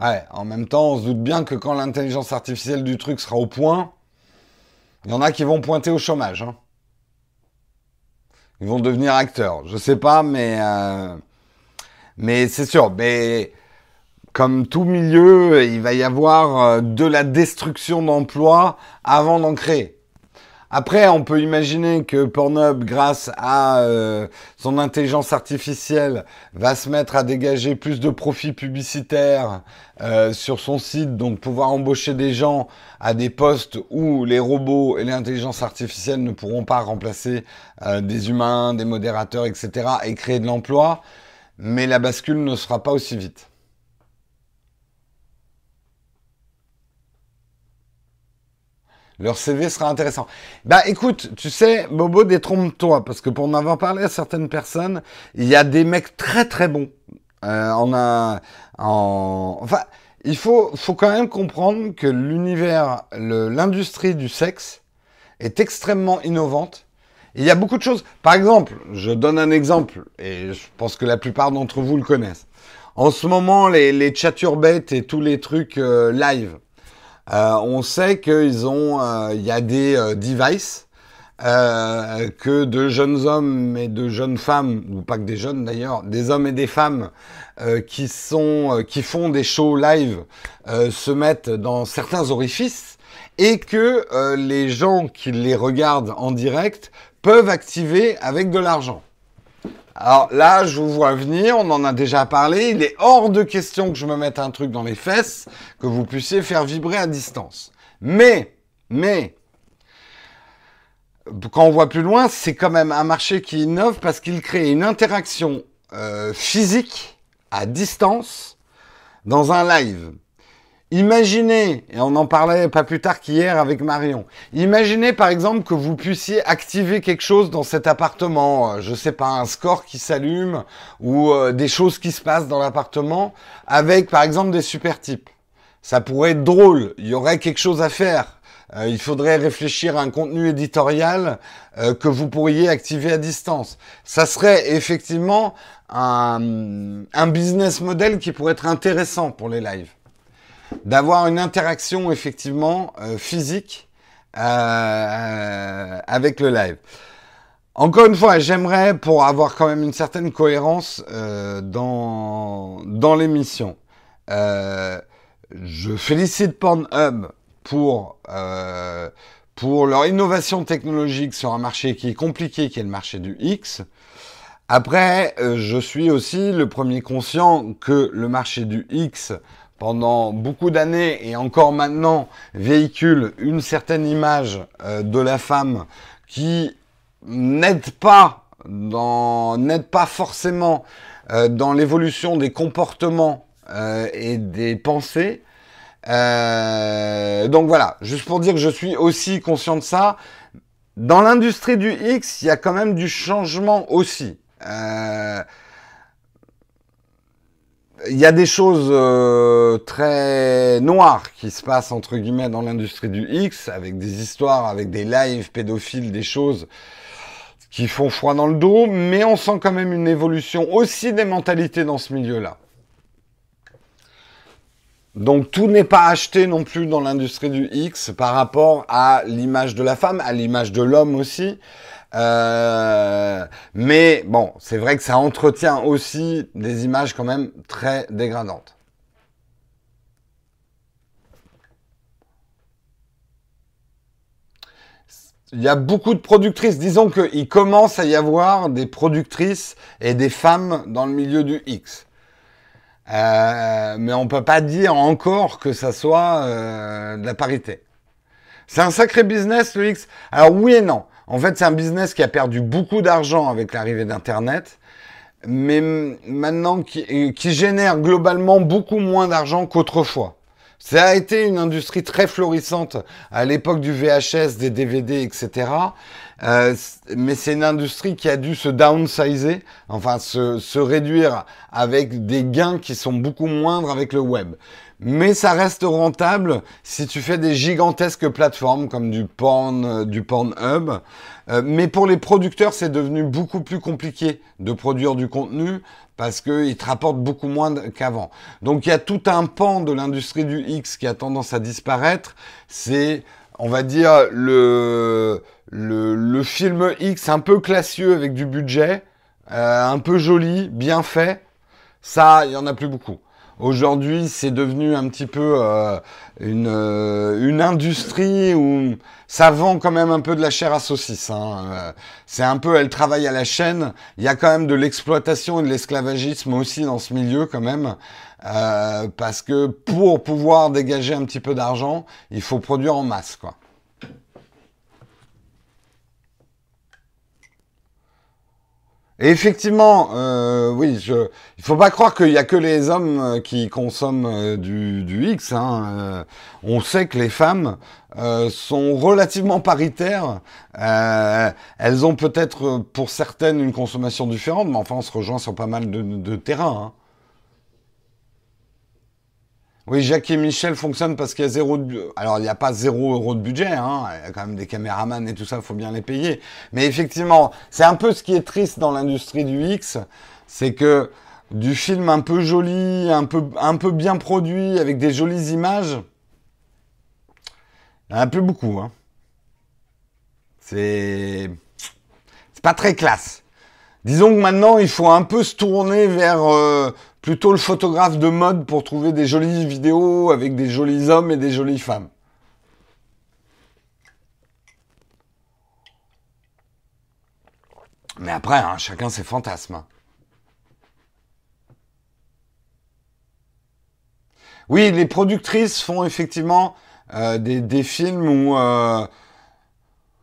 Ouais, en même temps, on se doute bien que quand l'intelligence artificielle du truc sera au point, il y en a qui vont pointer au chômage. Hein. Ils vont devenir acteurs. Je sais pas, mais euh, mais c'est sûr. Mais comme tout milieu, il va y avoir euh, de la destruction d'emplois avant d'en créer. Après, on peut imaginer que Pornhub, grâce à euh, son intelligence artificielle, va se mettre à dégager plus de profits publicitaires euh, sur son site, donc pouvoir embaucher des gens à des postes où les robots et l'intelligence artificielle ne pourront pas remplacer des humains, des modérateurs, etc., et créer de l'emploi. Mais la bascule ne sera pas aussi vite. Leur CV sera intéressant. Bah écoute, tu sais, Bobo, détrompe-toi, parce que pour en avoir parlé à certaines personnes, il y a des mecs très très bons. Euh, on a, en, enfin, il faut, faut quand même comprendre que l'univers, l'industrie du sexe est extrêmement innovante. Il y a beaucoup de choses. Par exemple, je donne un exemple, et je pense que la plupart d'entre vous le connaissent. En ce moment, les, les chaturbettes et tous les trucs euh, live, on sait qu'ils ont, euh, il y a des euh, devices que de jeunes hommes et de jeunes femmes, ou pas que des jeunes d'ailleurs, des hommes et des femmes qui sont, qui font des shows live, se mettent dans certains orifices et que les gens qui les regardent en direct peuvent activer avec de l'argent. Alors là, je vous vois venir, on en a déjà parlé. Il est hors de question que je me mette un truc dans les fesses, que vous puissiez faire vibrer à distance. Mais, mais, quand on voit plus loin, c'est quand même un marché qui innove parce qu'il crée une interaction euh, physique à distance dans un live. Imaginez, et on en parlait pas plus tard qu'hier avec Marion, imaginez par exemple que vous puissiez activer quelque chose dans cet appartement, euh, je sais pas, un score qui s'allume ou euh, des choses qui se passent dans l'appartement avec par exemple des super types. Ça pourrait être drôle, il y aurait quelque chose à faire. Euh, il faudrait réfléchir à un contenu éditorial que vous pourriez activer à distance. Ça serait effectivement un business model qui pourrait être intéressant pour les lives d'avoir une interaction effectivement euh, physique euh, avec le live. Encore une fois, j'aimerais, pour avoir quand même une certaine cohérence euh, dans, dans l'émission, je félicite Pornhub pour, pour leur innovation technologique sur un marché qui est compliqué, qui est le marché du X. Après, je suis aussi le premier conscient que le marché du X pendant beaucoup d'années et encore maintenant véhicule une certaine image euh, de la femme qui n'aide pas dans n'aide pas forcément euh, dans l'évolution des comportements euh, et des pensées. donc voilà, juste pour dire que je suis aussi conscient de ça. Dans l'industrie du X, il y a quand même du changement aussi. Il y a des choses euh, très noires qui se passent entre guillemets dans l'industrie du X, avec des histoires, avec des lives pédophiles, des choses qui font froid dans le dos, mais on sent quand même une évolution aussi des mentalités dans ce milieu-là. Donc tout n'est pas acheté non plus dans l'industrie du X par rapport à l'image de la femme, à l'image de l'homme aussi. Euh, mais bon, c'est vrai que ça entretient aussi des images quand même très dégradantes. Il y a beaucoup de productrices. Disons qu'il commence à y avoir des productrices et des femmes dans le milieu du X. Euh, mais on peut pas dire encore que ça soit euh, de la parité. C'est un sacré business le X. Alors oui et non. En fait, c'est un business qui a perdu beaucoup d'argent avec l'arrivée d'Internet, mais maintenant qui, qui génère globalement beaucoup moins d'argent qu'autrefois. Ça a été une industrie très florissante à l'époque du VHS, des DVD, etc. Euh, mais c'est une industrie qui a dû se downsizer, enfin se réduire avec des gains qui sont beaucoup moindres avec le web mais ça reste rentable si tu fais des gigantesques plateformes comme du porn, euh, du Pornhub. Euh, mais pour les producteurs, c'est devenu beaucoup plus compliqué de produire du contenu parce qu'ils te rapportent beaucoup moins qu'avant. Donc il y a tout un pan de l'industrie du X qui a tendance à disparaître. C'est, on va dire, le, le, film X un peu classieux avec du budget, euh, un peu joli, bien fait. Ça, il y en a plus beaucoup. Aujourd'hui, c'est devenu un petit peu euh, une, euh, une industrie où ça vend quand même un peu de la chair à saucisse. Hein. Euh, c'est un peu, elle travaille à la chaîne. Il y a quand même de l'exploitation et de l'esclavagisme aussi dans ce milieu quand même. parce que pour pouvoir dégager un petit peu d'argent, il faut produire en masse, quoi. Et effectivement, euh, oui, je, il faut pas croire qu'il y a que les hommes euh, qui consomment euh, du, du, X. Hein. Euh, on sait que les femmes euh, sont relativement paritaires. elles ont peut-être pour certaines une consommation différente, mais enfin on se rejoint sur pas mal de, de terrains. Hein. Oui, Jacques et Michel fonctionnent parce qu'il y a zéro... Alors, il n'y a pas zéro euro de budget, hein. il y a quand même des caméramans et tout ça, il faut bien les payer. Mais effectivement, c'est un peu ce qui est triste dans l'industrie du X, c'est que du film un peu joli, un peu, un peu bien produit, avec des jolies images, il n'y en a plus beaucoup. Hein. C'est... C'est pas très classe. Disons que maintenant, il faut un peu se tourner vers euh, plutôt le photographe de mode pour trouver des jolies vidéos avec des jolis hommes et des jolies femmes. Mais après, hein, chacun ses fantasmes. Hein. Oui, les productrices font effectivement euh, des, films où euh,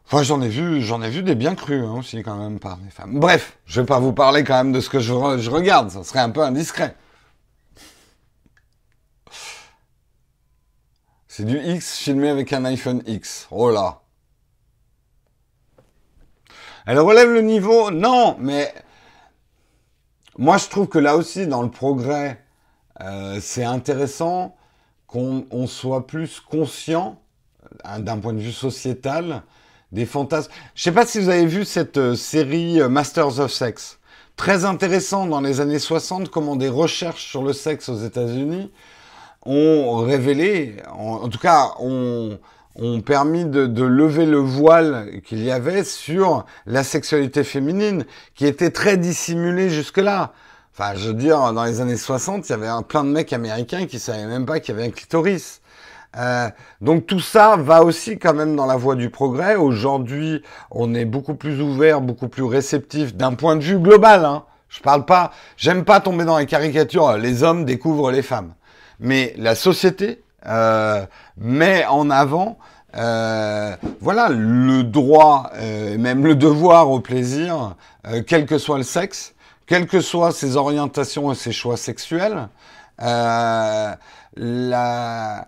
Enfin, j'en ai vu, j'en ai vu des bien crus hein, aussi quand même par les femmes. Bref, je vais pas vous parler quand même de ce que je, regarde, ça serait un peu indiscret. C'est du X filmé avec un iPhone X. Oh là. Elle relève le niveau Non, mais moi je trouve que là aussi, dans le progrès, euh, c'est intéressant qu'on soit plus conscient hein, d'un point de vue sociétal des fantasmes. Je sais pas si vous avez vu cette euh, série euh, Masters of Sex. Très intéressant dans les années 60, comment des recherches sur le sexe aux États-Unis ont révélé, en, tout cas, ont, permis de, de, lever le voile qu'il y avait sur la sexualité féminine, qui était très dissimulée jusque-là. Enfin, je veux dire, dans les années 60, il y avait plein de mecs américains qui savaient même pas qu'il y avait un clitoris. Euh, donc tout ça va aussi quand même dans la voie du progrès. Aujourd'hui, on est beaucoup plus ouvert, beaucoup plus réceptif d'un point de vue global. Hein. Je parle pas, j'aime pas tomber dans les caricatures. Les hommes découvrent les femmes, mais la société euh, met en avant, euh, voilà, le droit, euh, même le devoir au plaisir, euh, quel que soit le sexe, quelles que soient ses orientations et ses choix sexuels. Euh, la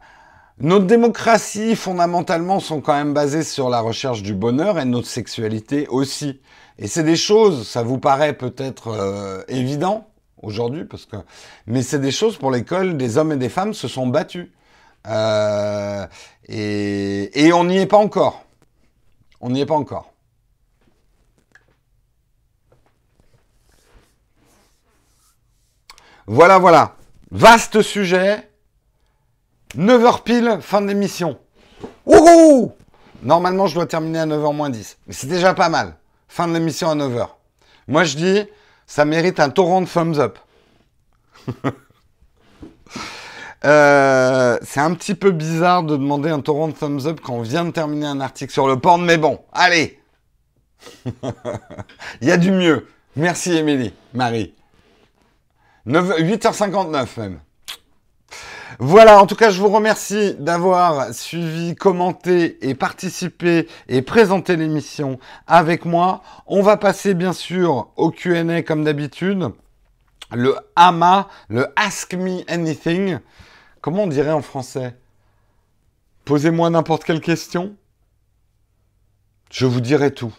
notre démocratie, fondamentalement, sont quand même basées sur la recherche du bonheur et notre sexualité aussi. Et c'est des choses, ça vous paraît peut-être euh, évident aujourd'hui, parce que, mais c'est des choses pour lesquelles des hommes et des femmes se sont battus. Euh, et on n'y est pas encore. On n'y est pas encore. Voilà, voilà. Vaste sujet. 9h pile, fin de l'émission. Ouhou Normalement, je dois terminer à 9h moins 10. Mais c'est déjà pas mal. Fin de l'émission à 9h. Moi, je dis, ça mérite un torrent de thumbs up. euh, c'est un petit peu bizarre de demander un torrent de thumbs up quand on vient de terminer un article sur le porn, mais bon, allez Il y a du mieux. Merci, Émilie, Marie. 9, 8h59 même. Voilà, en tout cas, je vous remercie d'avoir suivi, commenté et participé et présenté l'émission avec moi. On va passer bien sûr au Q&A comme d'habitude. Le AMA, le Ask Me Anything. Comment on dirait en français? Posez-moi n'importe quelle question. Je vous dirai tout.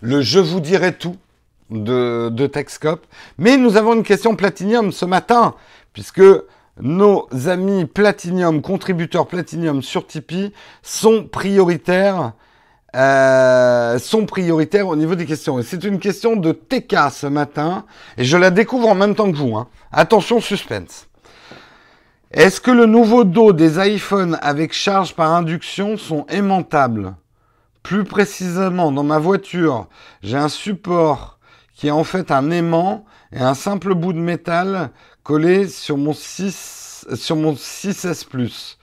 Le je vous dirai tout de, de. Mais nous avons une question Platinium ce matin, puisque nos amis Platinium, contributeurs Platinium sur Tipeee, sont prioritaires, euh, sont prioritaires au niveau des questions. Et c'est une question de TK ce matin, et je la découvre en même temps que vous. Hein. Attention, suspense. Est-ce que le nouveau dos des iPhones avec charge par induction sont aimantables? Plus précisément, dans ma voiture, j'ai un support qui est en fait un aimant et un simple bout de métal collé sur mon 6, sur mon 6S Plus.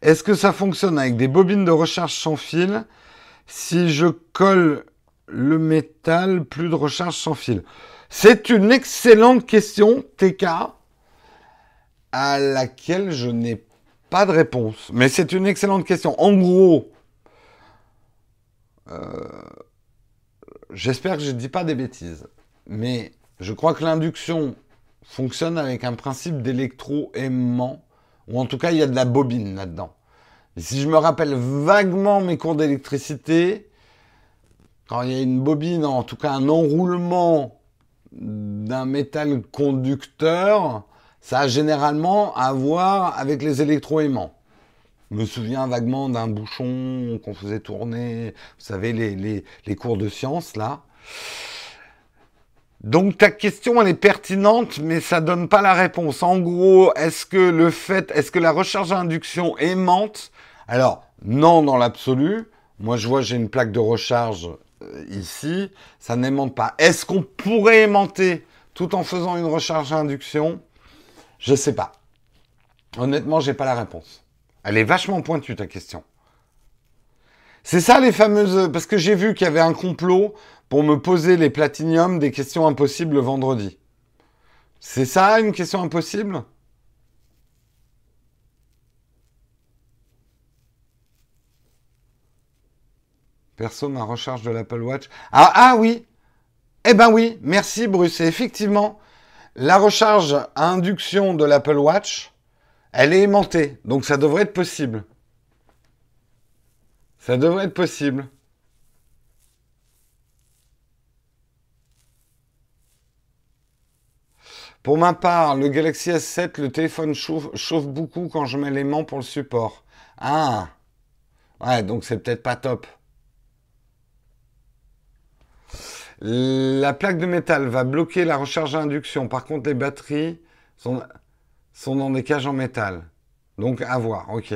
Est-ce que ça fonctionne avec des bobines de recharge sans fil Si je colle le métal, plus de recharge sans fil? C'est une excellente question, TK, à laquelle je n'ai pas de réponse. Mais c'est une excellente question. En gros, euh, j'espère que je ne dis pas des bêtises. Mais je crois que l'induction fonctionne avec un principe d'électro-aimant, ou en tout cas il y a de la bobine là-dedans. Si je me rappelle vaguement mes cours d'électricité, quand il y a une bobine, en tout cas un enroulement d'un métal conducteur, ça a généralement à voir avec les électroaimants. Je me souviens vaguement d'un bouchon qu'on faisait tourner, vous savez, les, les cours de sciences, là. Donc ta question elle est pertinente, mais ça donne pas la réponse. En gros, est-ce que le fait, est-ce que la recharge à induction aimante? Alors non dans l'absolu. Moi je vois j'ai une plaque de recharge euh, ici, ça n'aimante pas. Est-ce qu'on pourrait aimanter tout en faisant une recharge à induction Je sais pas. Honnêtement, j'ai pas la réponse. Elle est vachement pointue ta question. C'est ça les fameuses parce que j'ai vu qu'il y avait un complot pour me poser les platiniums des questions impossibles le vendredi. C'est ça une question impossible? Perso, ma recharge de l'Apple Watch. Ah, ah oui Eh ben oui, merci Bruce. effectivement, la recharge à induction de l'Apple Watch, elle est aimantée. Donc ça devrait être possible. Ça devrait être possible. Pour ma part, le Galaxy S7, le téléphone chauffe, beaucoup quand je mets l'aimant pour le support. Ah Ouais, donc c'est peut-être pas top. La plaque de métal va bloquer la recharge à induction. Par contre, les batteries sont, sont dans des cages en métal. Donc à voir, ok.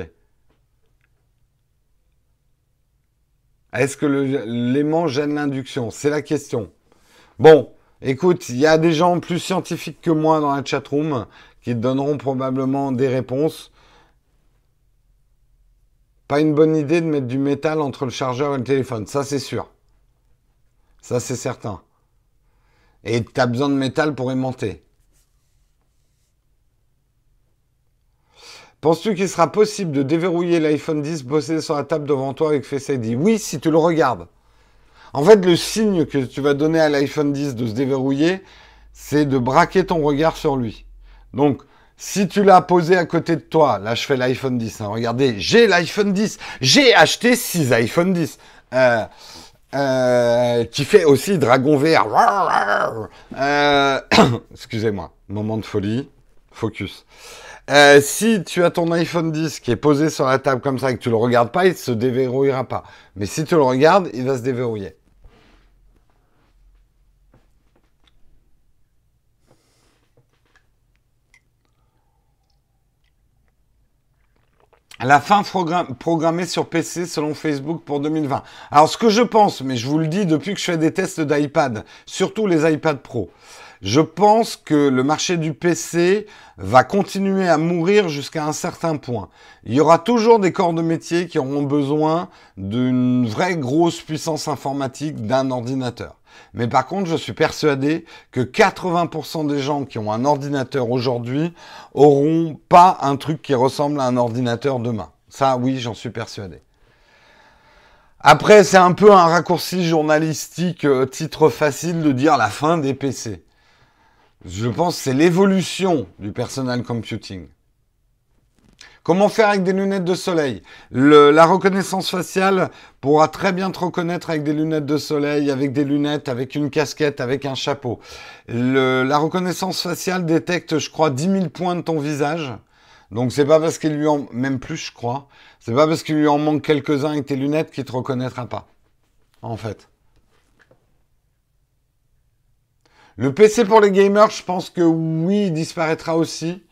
Est-ce que l'aimant gêne l'induction? C'est la question. Bon, Écoute, il y a des gens plus scientifiques que moi dans la chatroom qui te donneront probablement des réponses. Pas une bonne idée de mettre du métal entre le chargeur et le téléphone, ça c'est sûr. Ça c'est certain. Et tu as besoin de métal pour aimanter. Penses-tu qu'il sera possible de déverrouiller l'iPhone 10 posé sur la table devant toi avec Face ID Oui, si tu le regardes. En fait, le signe que tu vas donner à l'iPhone 10 de se déverrouiller, c'est de braquer ton regard sur lui. Donc, si tu l'as posé à côté de toi, là je fais l'iPhone 10, hein, regardez, j'ai l'iPhone 10, j'ai acheté 6 iPhone 10, euh, euh, qui fait aussi Dragon VR. Euh, excusez-moi, moment de folie, focus. si tu as ton iPhone 10 qui est posé sur la table comme ça et que tu le regardes pas, il se déverrouillera pas. Mais si tu le regardes, il va se déverrouiller. La fin programmée sur PC selon Facebook pour 2020. Alors ce que je pense, mais je vous le dis depuis que je fais des tests d'iPad, surtout les iPad Pro, je pense que le marché du PC va continuer à mourir jusqu'à un certain point. Il y aura toujours des corps de métier qui auront besoin d'une vraie grosse puissance informatique d'un ordinateur. Mais par contre, je suis persuadé que 80% des gens qui ont un ordinateur aujourd'hui auront pas un truc qui ressemble à un ordinateur demain. Ça, oui, j'en suis persuadé. Après, c'est un peu un raccourci journalistique, euh, titre facile de dire la fin des PC. Je pense que c'est l'évolution du personal computing. Comment faire avec des lunettes de soleil? La reconnaissance faciale pourra très bien te reconnaître avec des lunettes de soleil, avec des lunettes, avec une casquette, avec un chapeau. la reconnaissance faciale détecte, je crois, 10 000 points de ton visage. Donc c'est pas parce qu'il lui en même plus, je crois. C'est pas parce qu'il lui en manque quelques-uns avec tes lunettes qu'il te reconnaîtra pas. En fait. Le PC pour les gamers, je pense que oui, il disparaîtra aussi.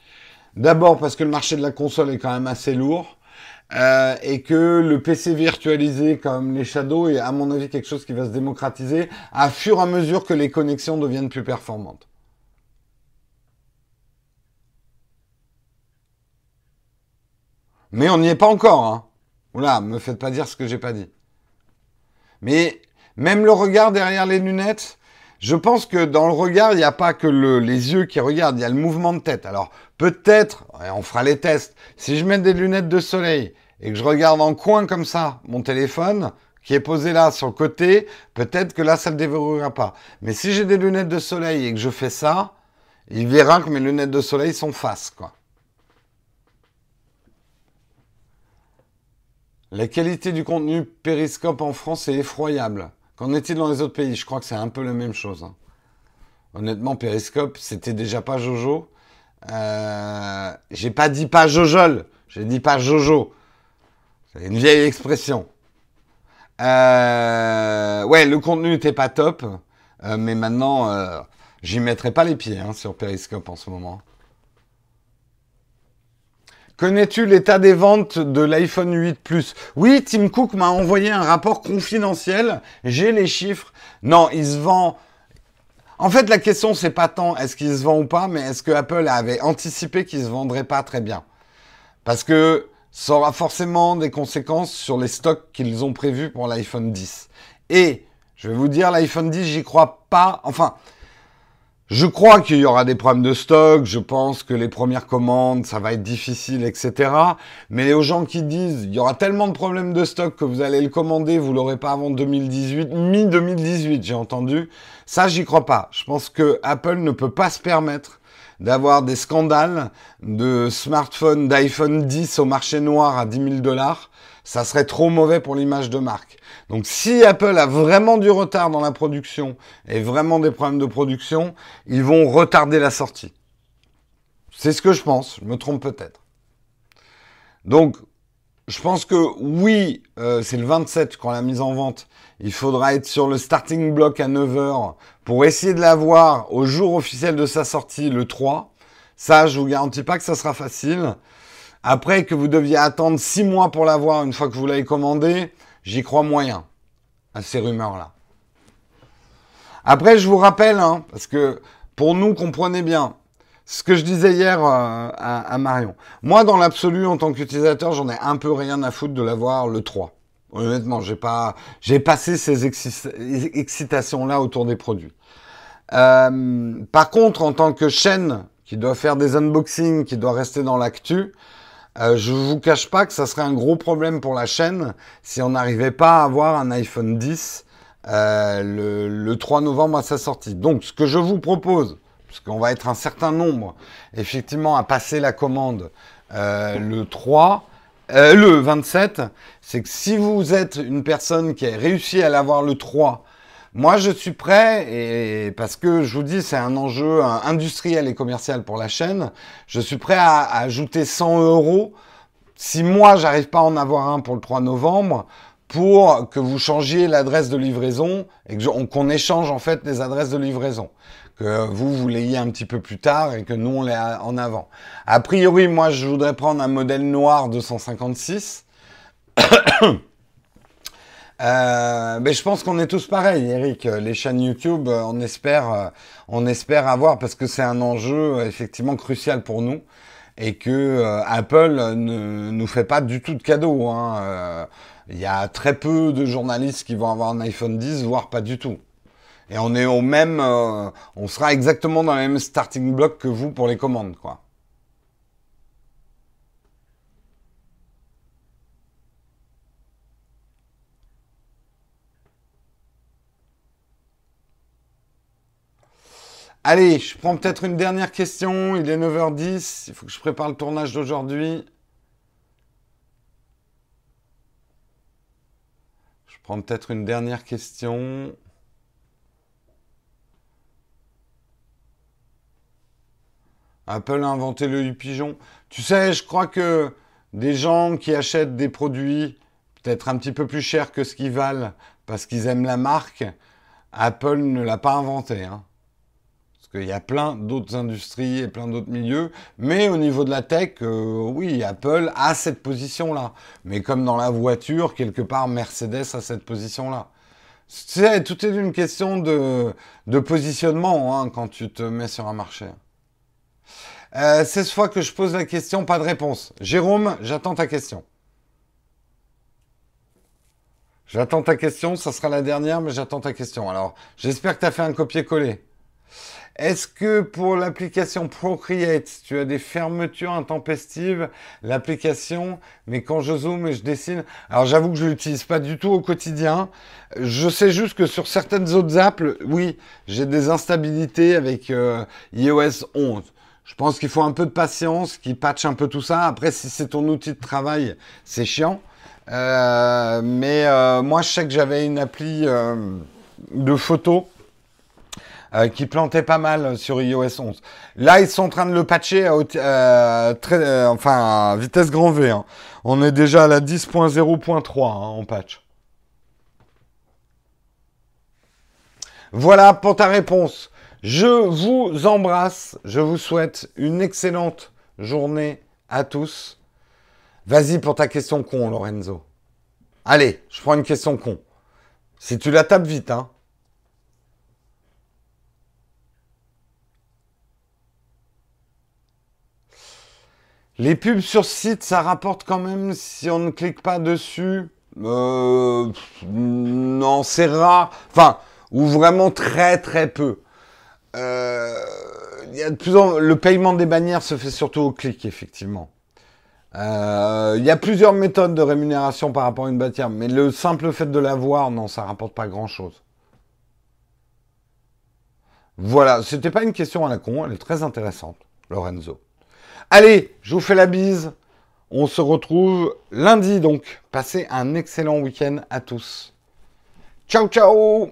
D'abord parce que le marché de la console est quand même assez lourd. Euh, et que le PC virtualisé comme les Shadows est à mon avis quelque chose qui va se démocratiser à fur et à mesure que les connexions deviennent plus performantes. Mais on n'y est pas encore. Hein. Oula, me faites pas dire ce que j'ai pas dit. Mais même le regard derrière les lunettes, je pense que dans le regard, il n'y a pas que les yeux qui regardent, il y a le mouvement de tête. Alors peut-être, on fera les tests, si je mets des lunettes de soleil et que je regarde en coin comme ça mon téléphone, qui est posé là sur le côté, peut-être que là, ça ne le déverrouillera pas. Mais si j'ai des lunettes de soleil et que je fais ça, il verra que mes lunettes de soleil sont face, quoi. La qualité du contenu périscope en France est effroyable. Qu'en est-il dans les autres pays? Je crois que c'est un peu la même chose. Hein. Honnêtement, Periscope, c'était déjà pas Jojo. Euh, j'ai pas dit pas Jojol, j'ai dit pas Jojo. C'est une vieille expression. Euh, ouais, le contenu n'était pas top, euh, mais maintenant, j'y mettrai pas les pieds hein, sur Periscope en ce moment. Connais-tu l'état des ventes de l'iPhone 8 Plus Oui, Tim Cook m'a envoyé un rapport confidentiel. J'ai les chiffres. Non, il se vend. En fait, la question, c'est pas tant est-ce qu'il se vend ou pas, mais est-ce que Apple avait anticipé qu'il se vendrait pas très bien? Parce que ça aura forcément des conséquences sur les stocks qu'ils ont prévus pour l'iPhone 10. Et je vais vous dire, l'iPhone 10, j'y crois pas. Enfin, je crois qu'il y aura des problèmes de stock, je pense que les premières commandes, ça va être difficile, etc. Mais aux gens qui disent, il y aura tellement de problèmes de stock que vous allez le commander, vous l'aurez pas avant 2018, mi-2018, j'ai entendu. Ça, j'y crois pas. Je pense que Apple ne peut pas se permettre d'avoir des scandales de smartphones, d'iPhone 10 au marché noir à 10 000 dollars. Ça serait trop mauvais pour l'image de marque. Donc si Apple a vraiment du retard dans la production et vraiment des problèmes de production, ils vont retarder la sortie. C'est ce que je pense, je me trompe peut-être. Donc je pense que oui, euh, c'est le 27 quand la mise en vente. Il faudra être sur le starting block à 9h pour essayer de l'avoir au jour officiel de sa sortie, le 3. Ça, je vous garantis pas que ça sera facile. Après, que vous deviez attendre 6 mois pour l'avoir une fois que vous l'avez commandé, J'y crois moyen à ces rumeurs-là. Après, je vous rappelle, hein, parce que pour nous, comprenez bien, ce que je disais hier euh, à, Marion. Moi, dans l'absolu, en tant qu'utilisateur, j'en ai un peu rien à foutre de l'avoir le 3. Honnêtement, j'ai pas, j'ai passé ces excitations-là autour des produits. Euh, par contre, en tant que chaîne qui doit faire des unboxings, qui doit rester dans l'actu, euh, je vous cache pas que ça serait un gros problème pour la chaîne si on n'arrivait pas à avoir un iPhone 10 euh, le, 3 novembre à sa sortie. Donc, ce que je vous propose, puisqu'on va être un certain nombre, effectivement, à passer la commande euh, le 3, euh, le 27, c'est que si vous êtes une personne qui a réussi à l'avoir le 3 moi, je suis prêt, et parce que je vous dis, c'est un enjeu industriel et commercial pour la chaîne. Je suis prêt à, ajouter 100 euros si moi, j'arrive pas à en avoir un pour le 3 novembre, pour que vous changiez l'adresse de livraison et qu'on échange en fait les adresses de livraison. Que vous, vous l'ayez un petit peu plus tard et que nous, on l'ait en avant. A priori, moi, je voudrais prendre un modèle noir 256. Euh, mais je pense qu'on est tous pareils, Eric. Les chaînes YouTube, euh, on espère, euh, on espère avoir parce que c'est un enjeu effectivement crucial pour nous et que Apple ne nous fait pas du tout de cadeaux. Hein. Il y a très peu de journalistes qui vont avoir un iPhone 10, voire pas du tout. Et on est au même, on sera exactement dans le même starting block que vous pour les commandes, quoi. Allez, je prends peut-être une dernière question. Il est 9h10. Il faut que je prépare le tournage d'aujourd'hui. Je prends peut-être une dernière question. Apple a inventé le pigeon. Tu sais, je crois que des gens qui achètent des produits peut-être un petit peu plus chers que ce qu'ils valent parce qu'ils aiment la marque, Apple ne l'a pas inventé. Hein. Il y a plein d'autres industries et plein d'autres milieux. Mais au niveau de la tech, euh, oui, Apple a cette position-là. Mais comme dans la voiture, quelque part, Mercedes a cette position-là. Tout est une question de, positionnement hein, quand tu te mets sur un marché. Euh, c'est ce fois que je pose la question, pas de réponse. Jérôme, j'attends ta question. J'attends ta question, ça sera la dernière, mais j'attends ta question. Alors, j'espère que tu as fait un copier-coller. Est-ce que pour l'application Procreate, tu as des fermetures intempestives? L'application, mais quand je zoome et je dessine, alors j'avoue que je l'utilise pas du tout au quotidien. Je sais juste que sur certaines autres apps, oui, j'ai des instabilités avec euh, iOS 11. Je pense qu'il faut un peu de patience, qui patch un peu tout ça. Après, si c'est ton outil de travail, c'est chiant. Euh, mais euh, moi, je sais que j'avais une appli de photos euh, qui plantait pas mal sur iOS 11. Là, ils sont en train de le patcher à, euh, très, euh, enfin, vitesse grand V. Hein. On est déjà à la 10.0.3 hein, en patch. Voilà pour ta réponse. Je vous embrasse. Je vous souhaite une excellente journée à tous. Vas-y pour ta question con, Lorenzo. Allez, je prends une question con. Si tu la tapes vite, hein. Les pubs sur site, ça rapporte quand même si on ne clique pas dessus. Euh, non, c'est rare. Enfin, ou vraiment très très peu. Euh, y a de plus en... Le paiement des bannières se fait surtout au clic, effectivement. Euh, il y a plusieurs méthodes de rémunération par rapport à une bannière, mais le simple fait de l'avoir, non, ça rapporte pas grand-chose. Voilà, c'était pas une question à la con, elle est très intéressante, Lorenzo. Allez, je vous fais la bise. On se retrouve lundi donc. Passez un excellent week-end à tous. Ciao ciao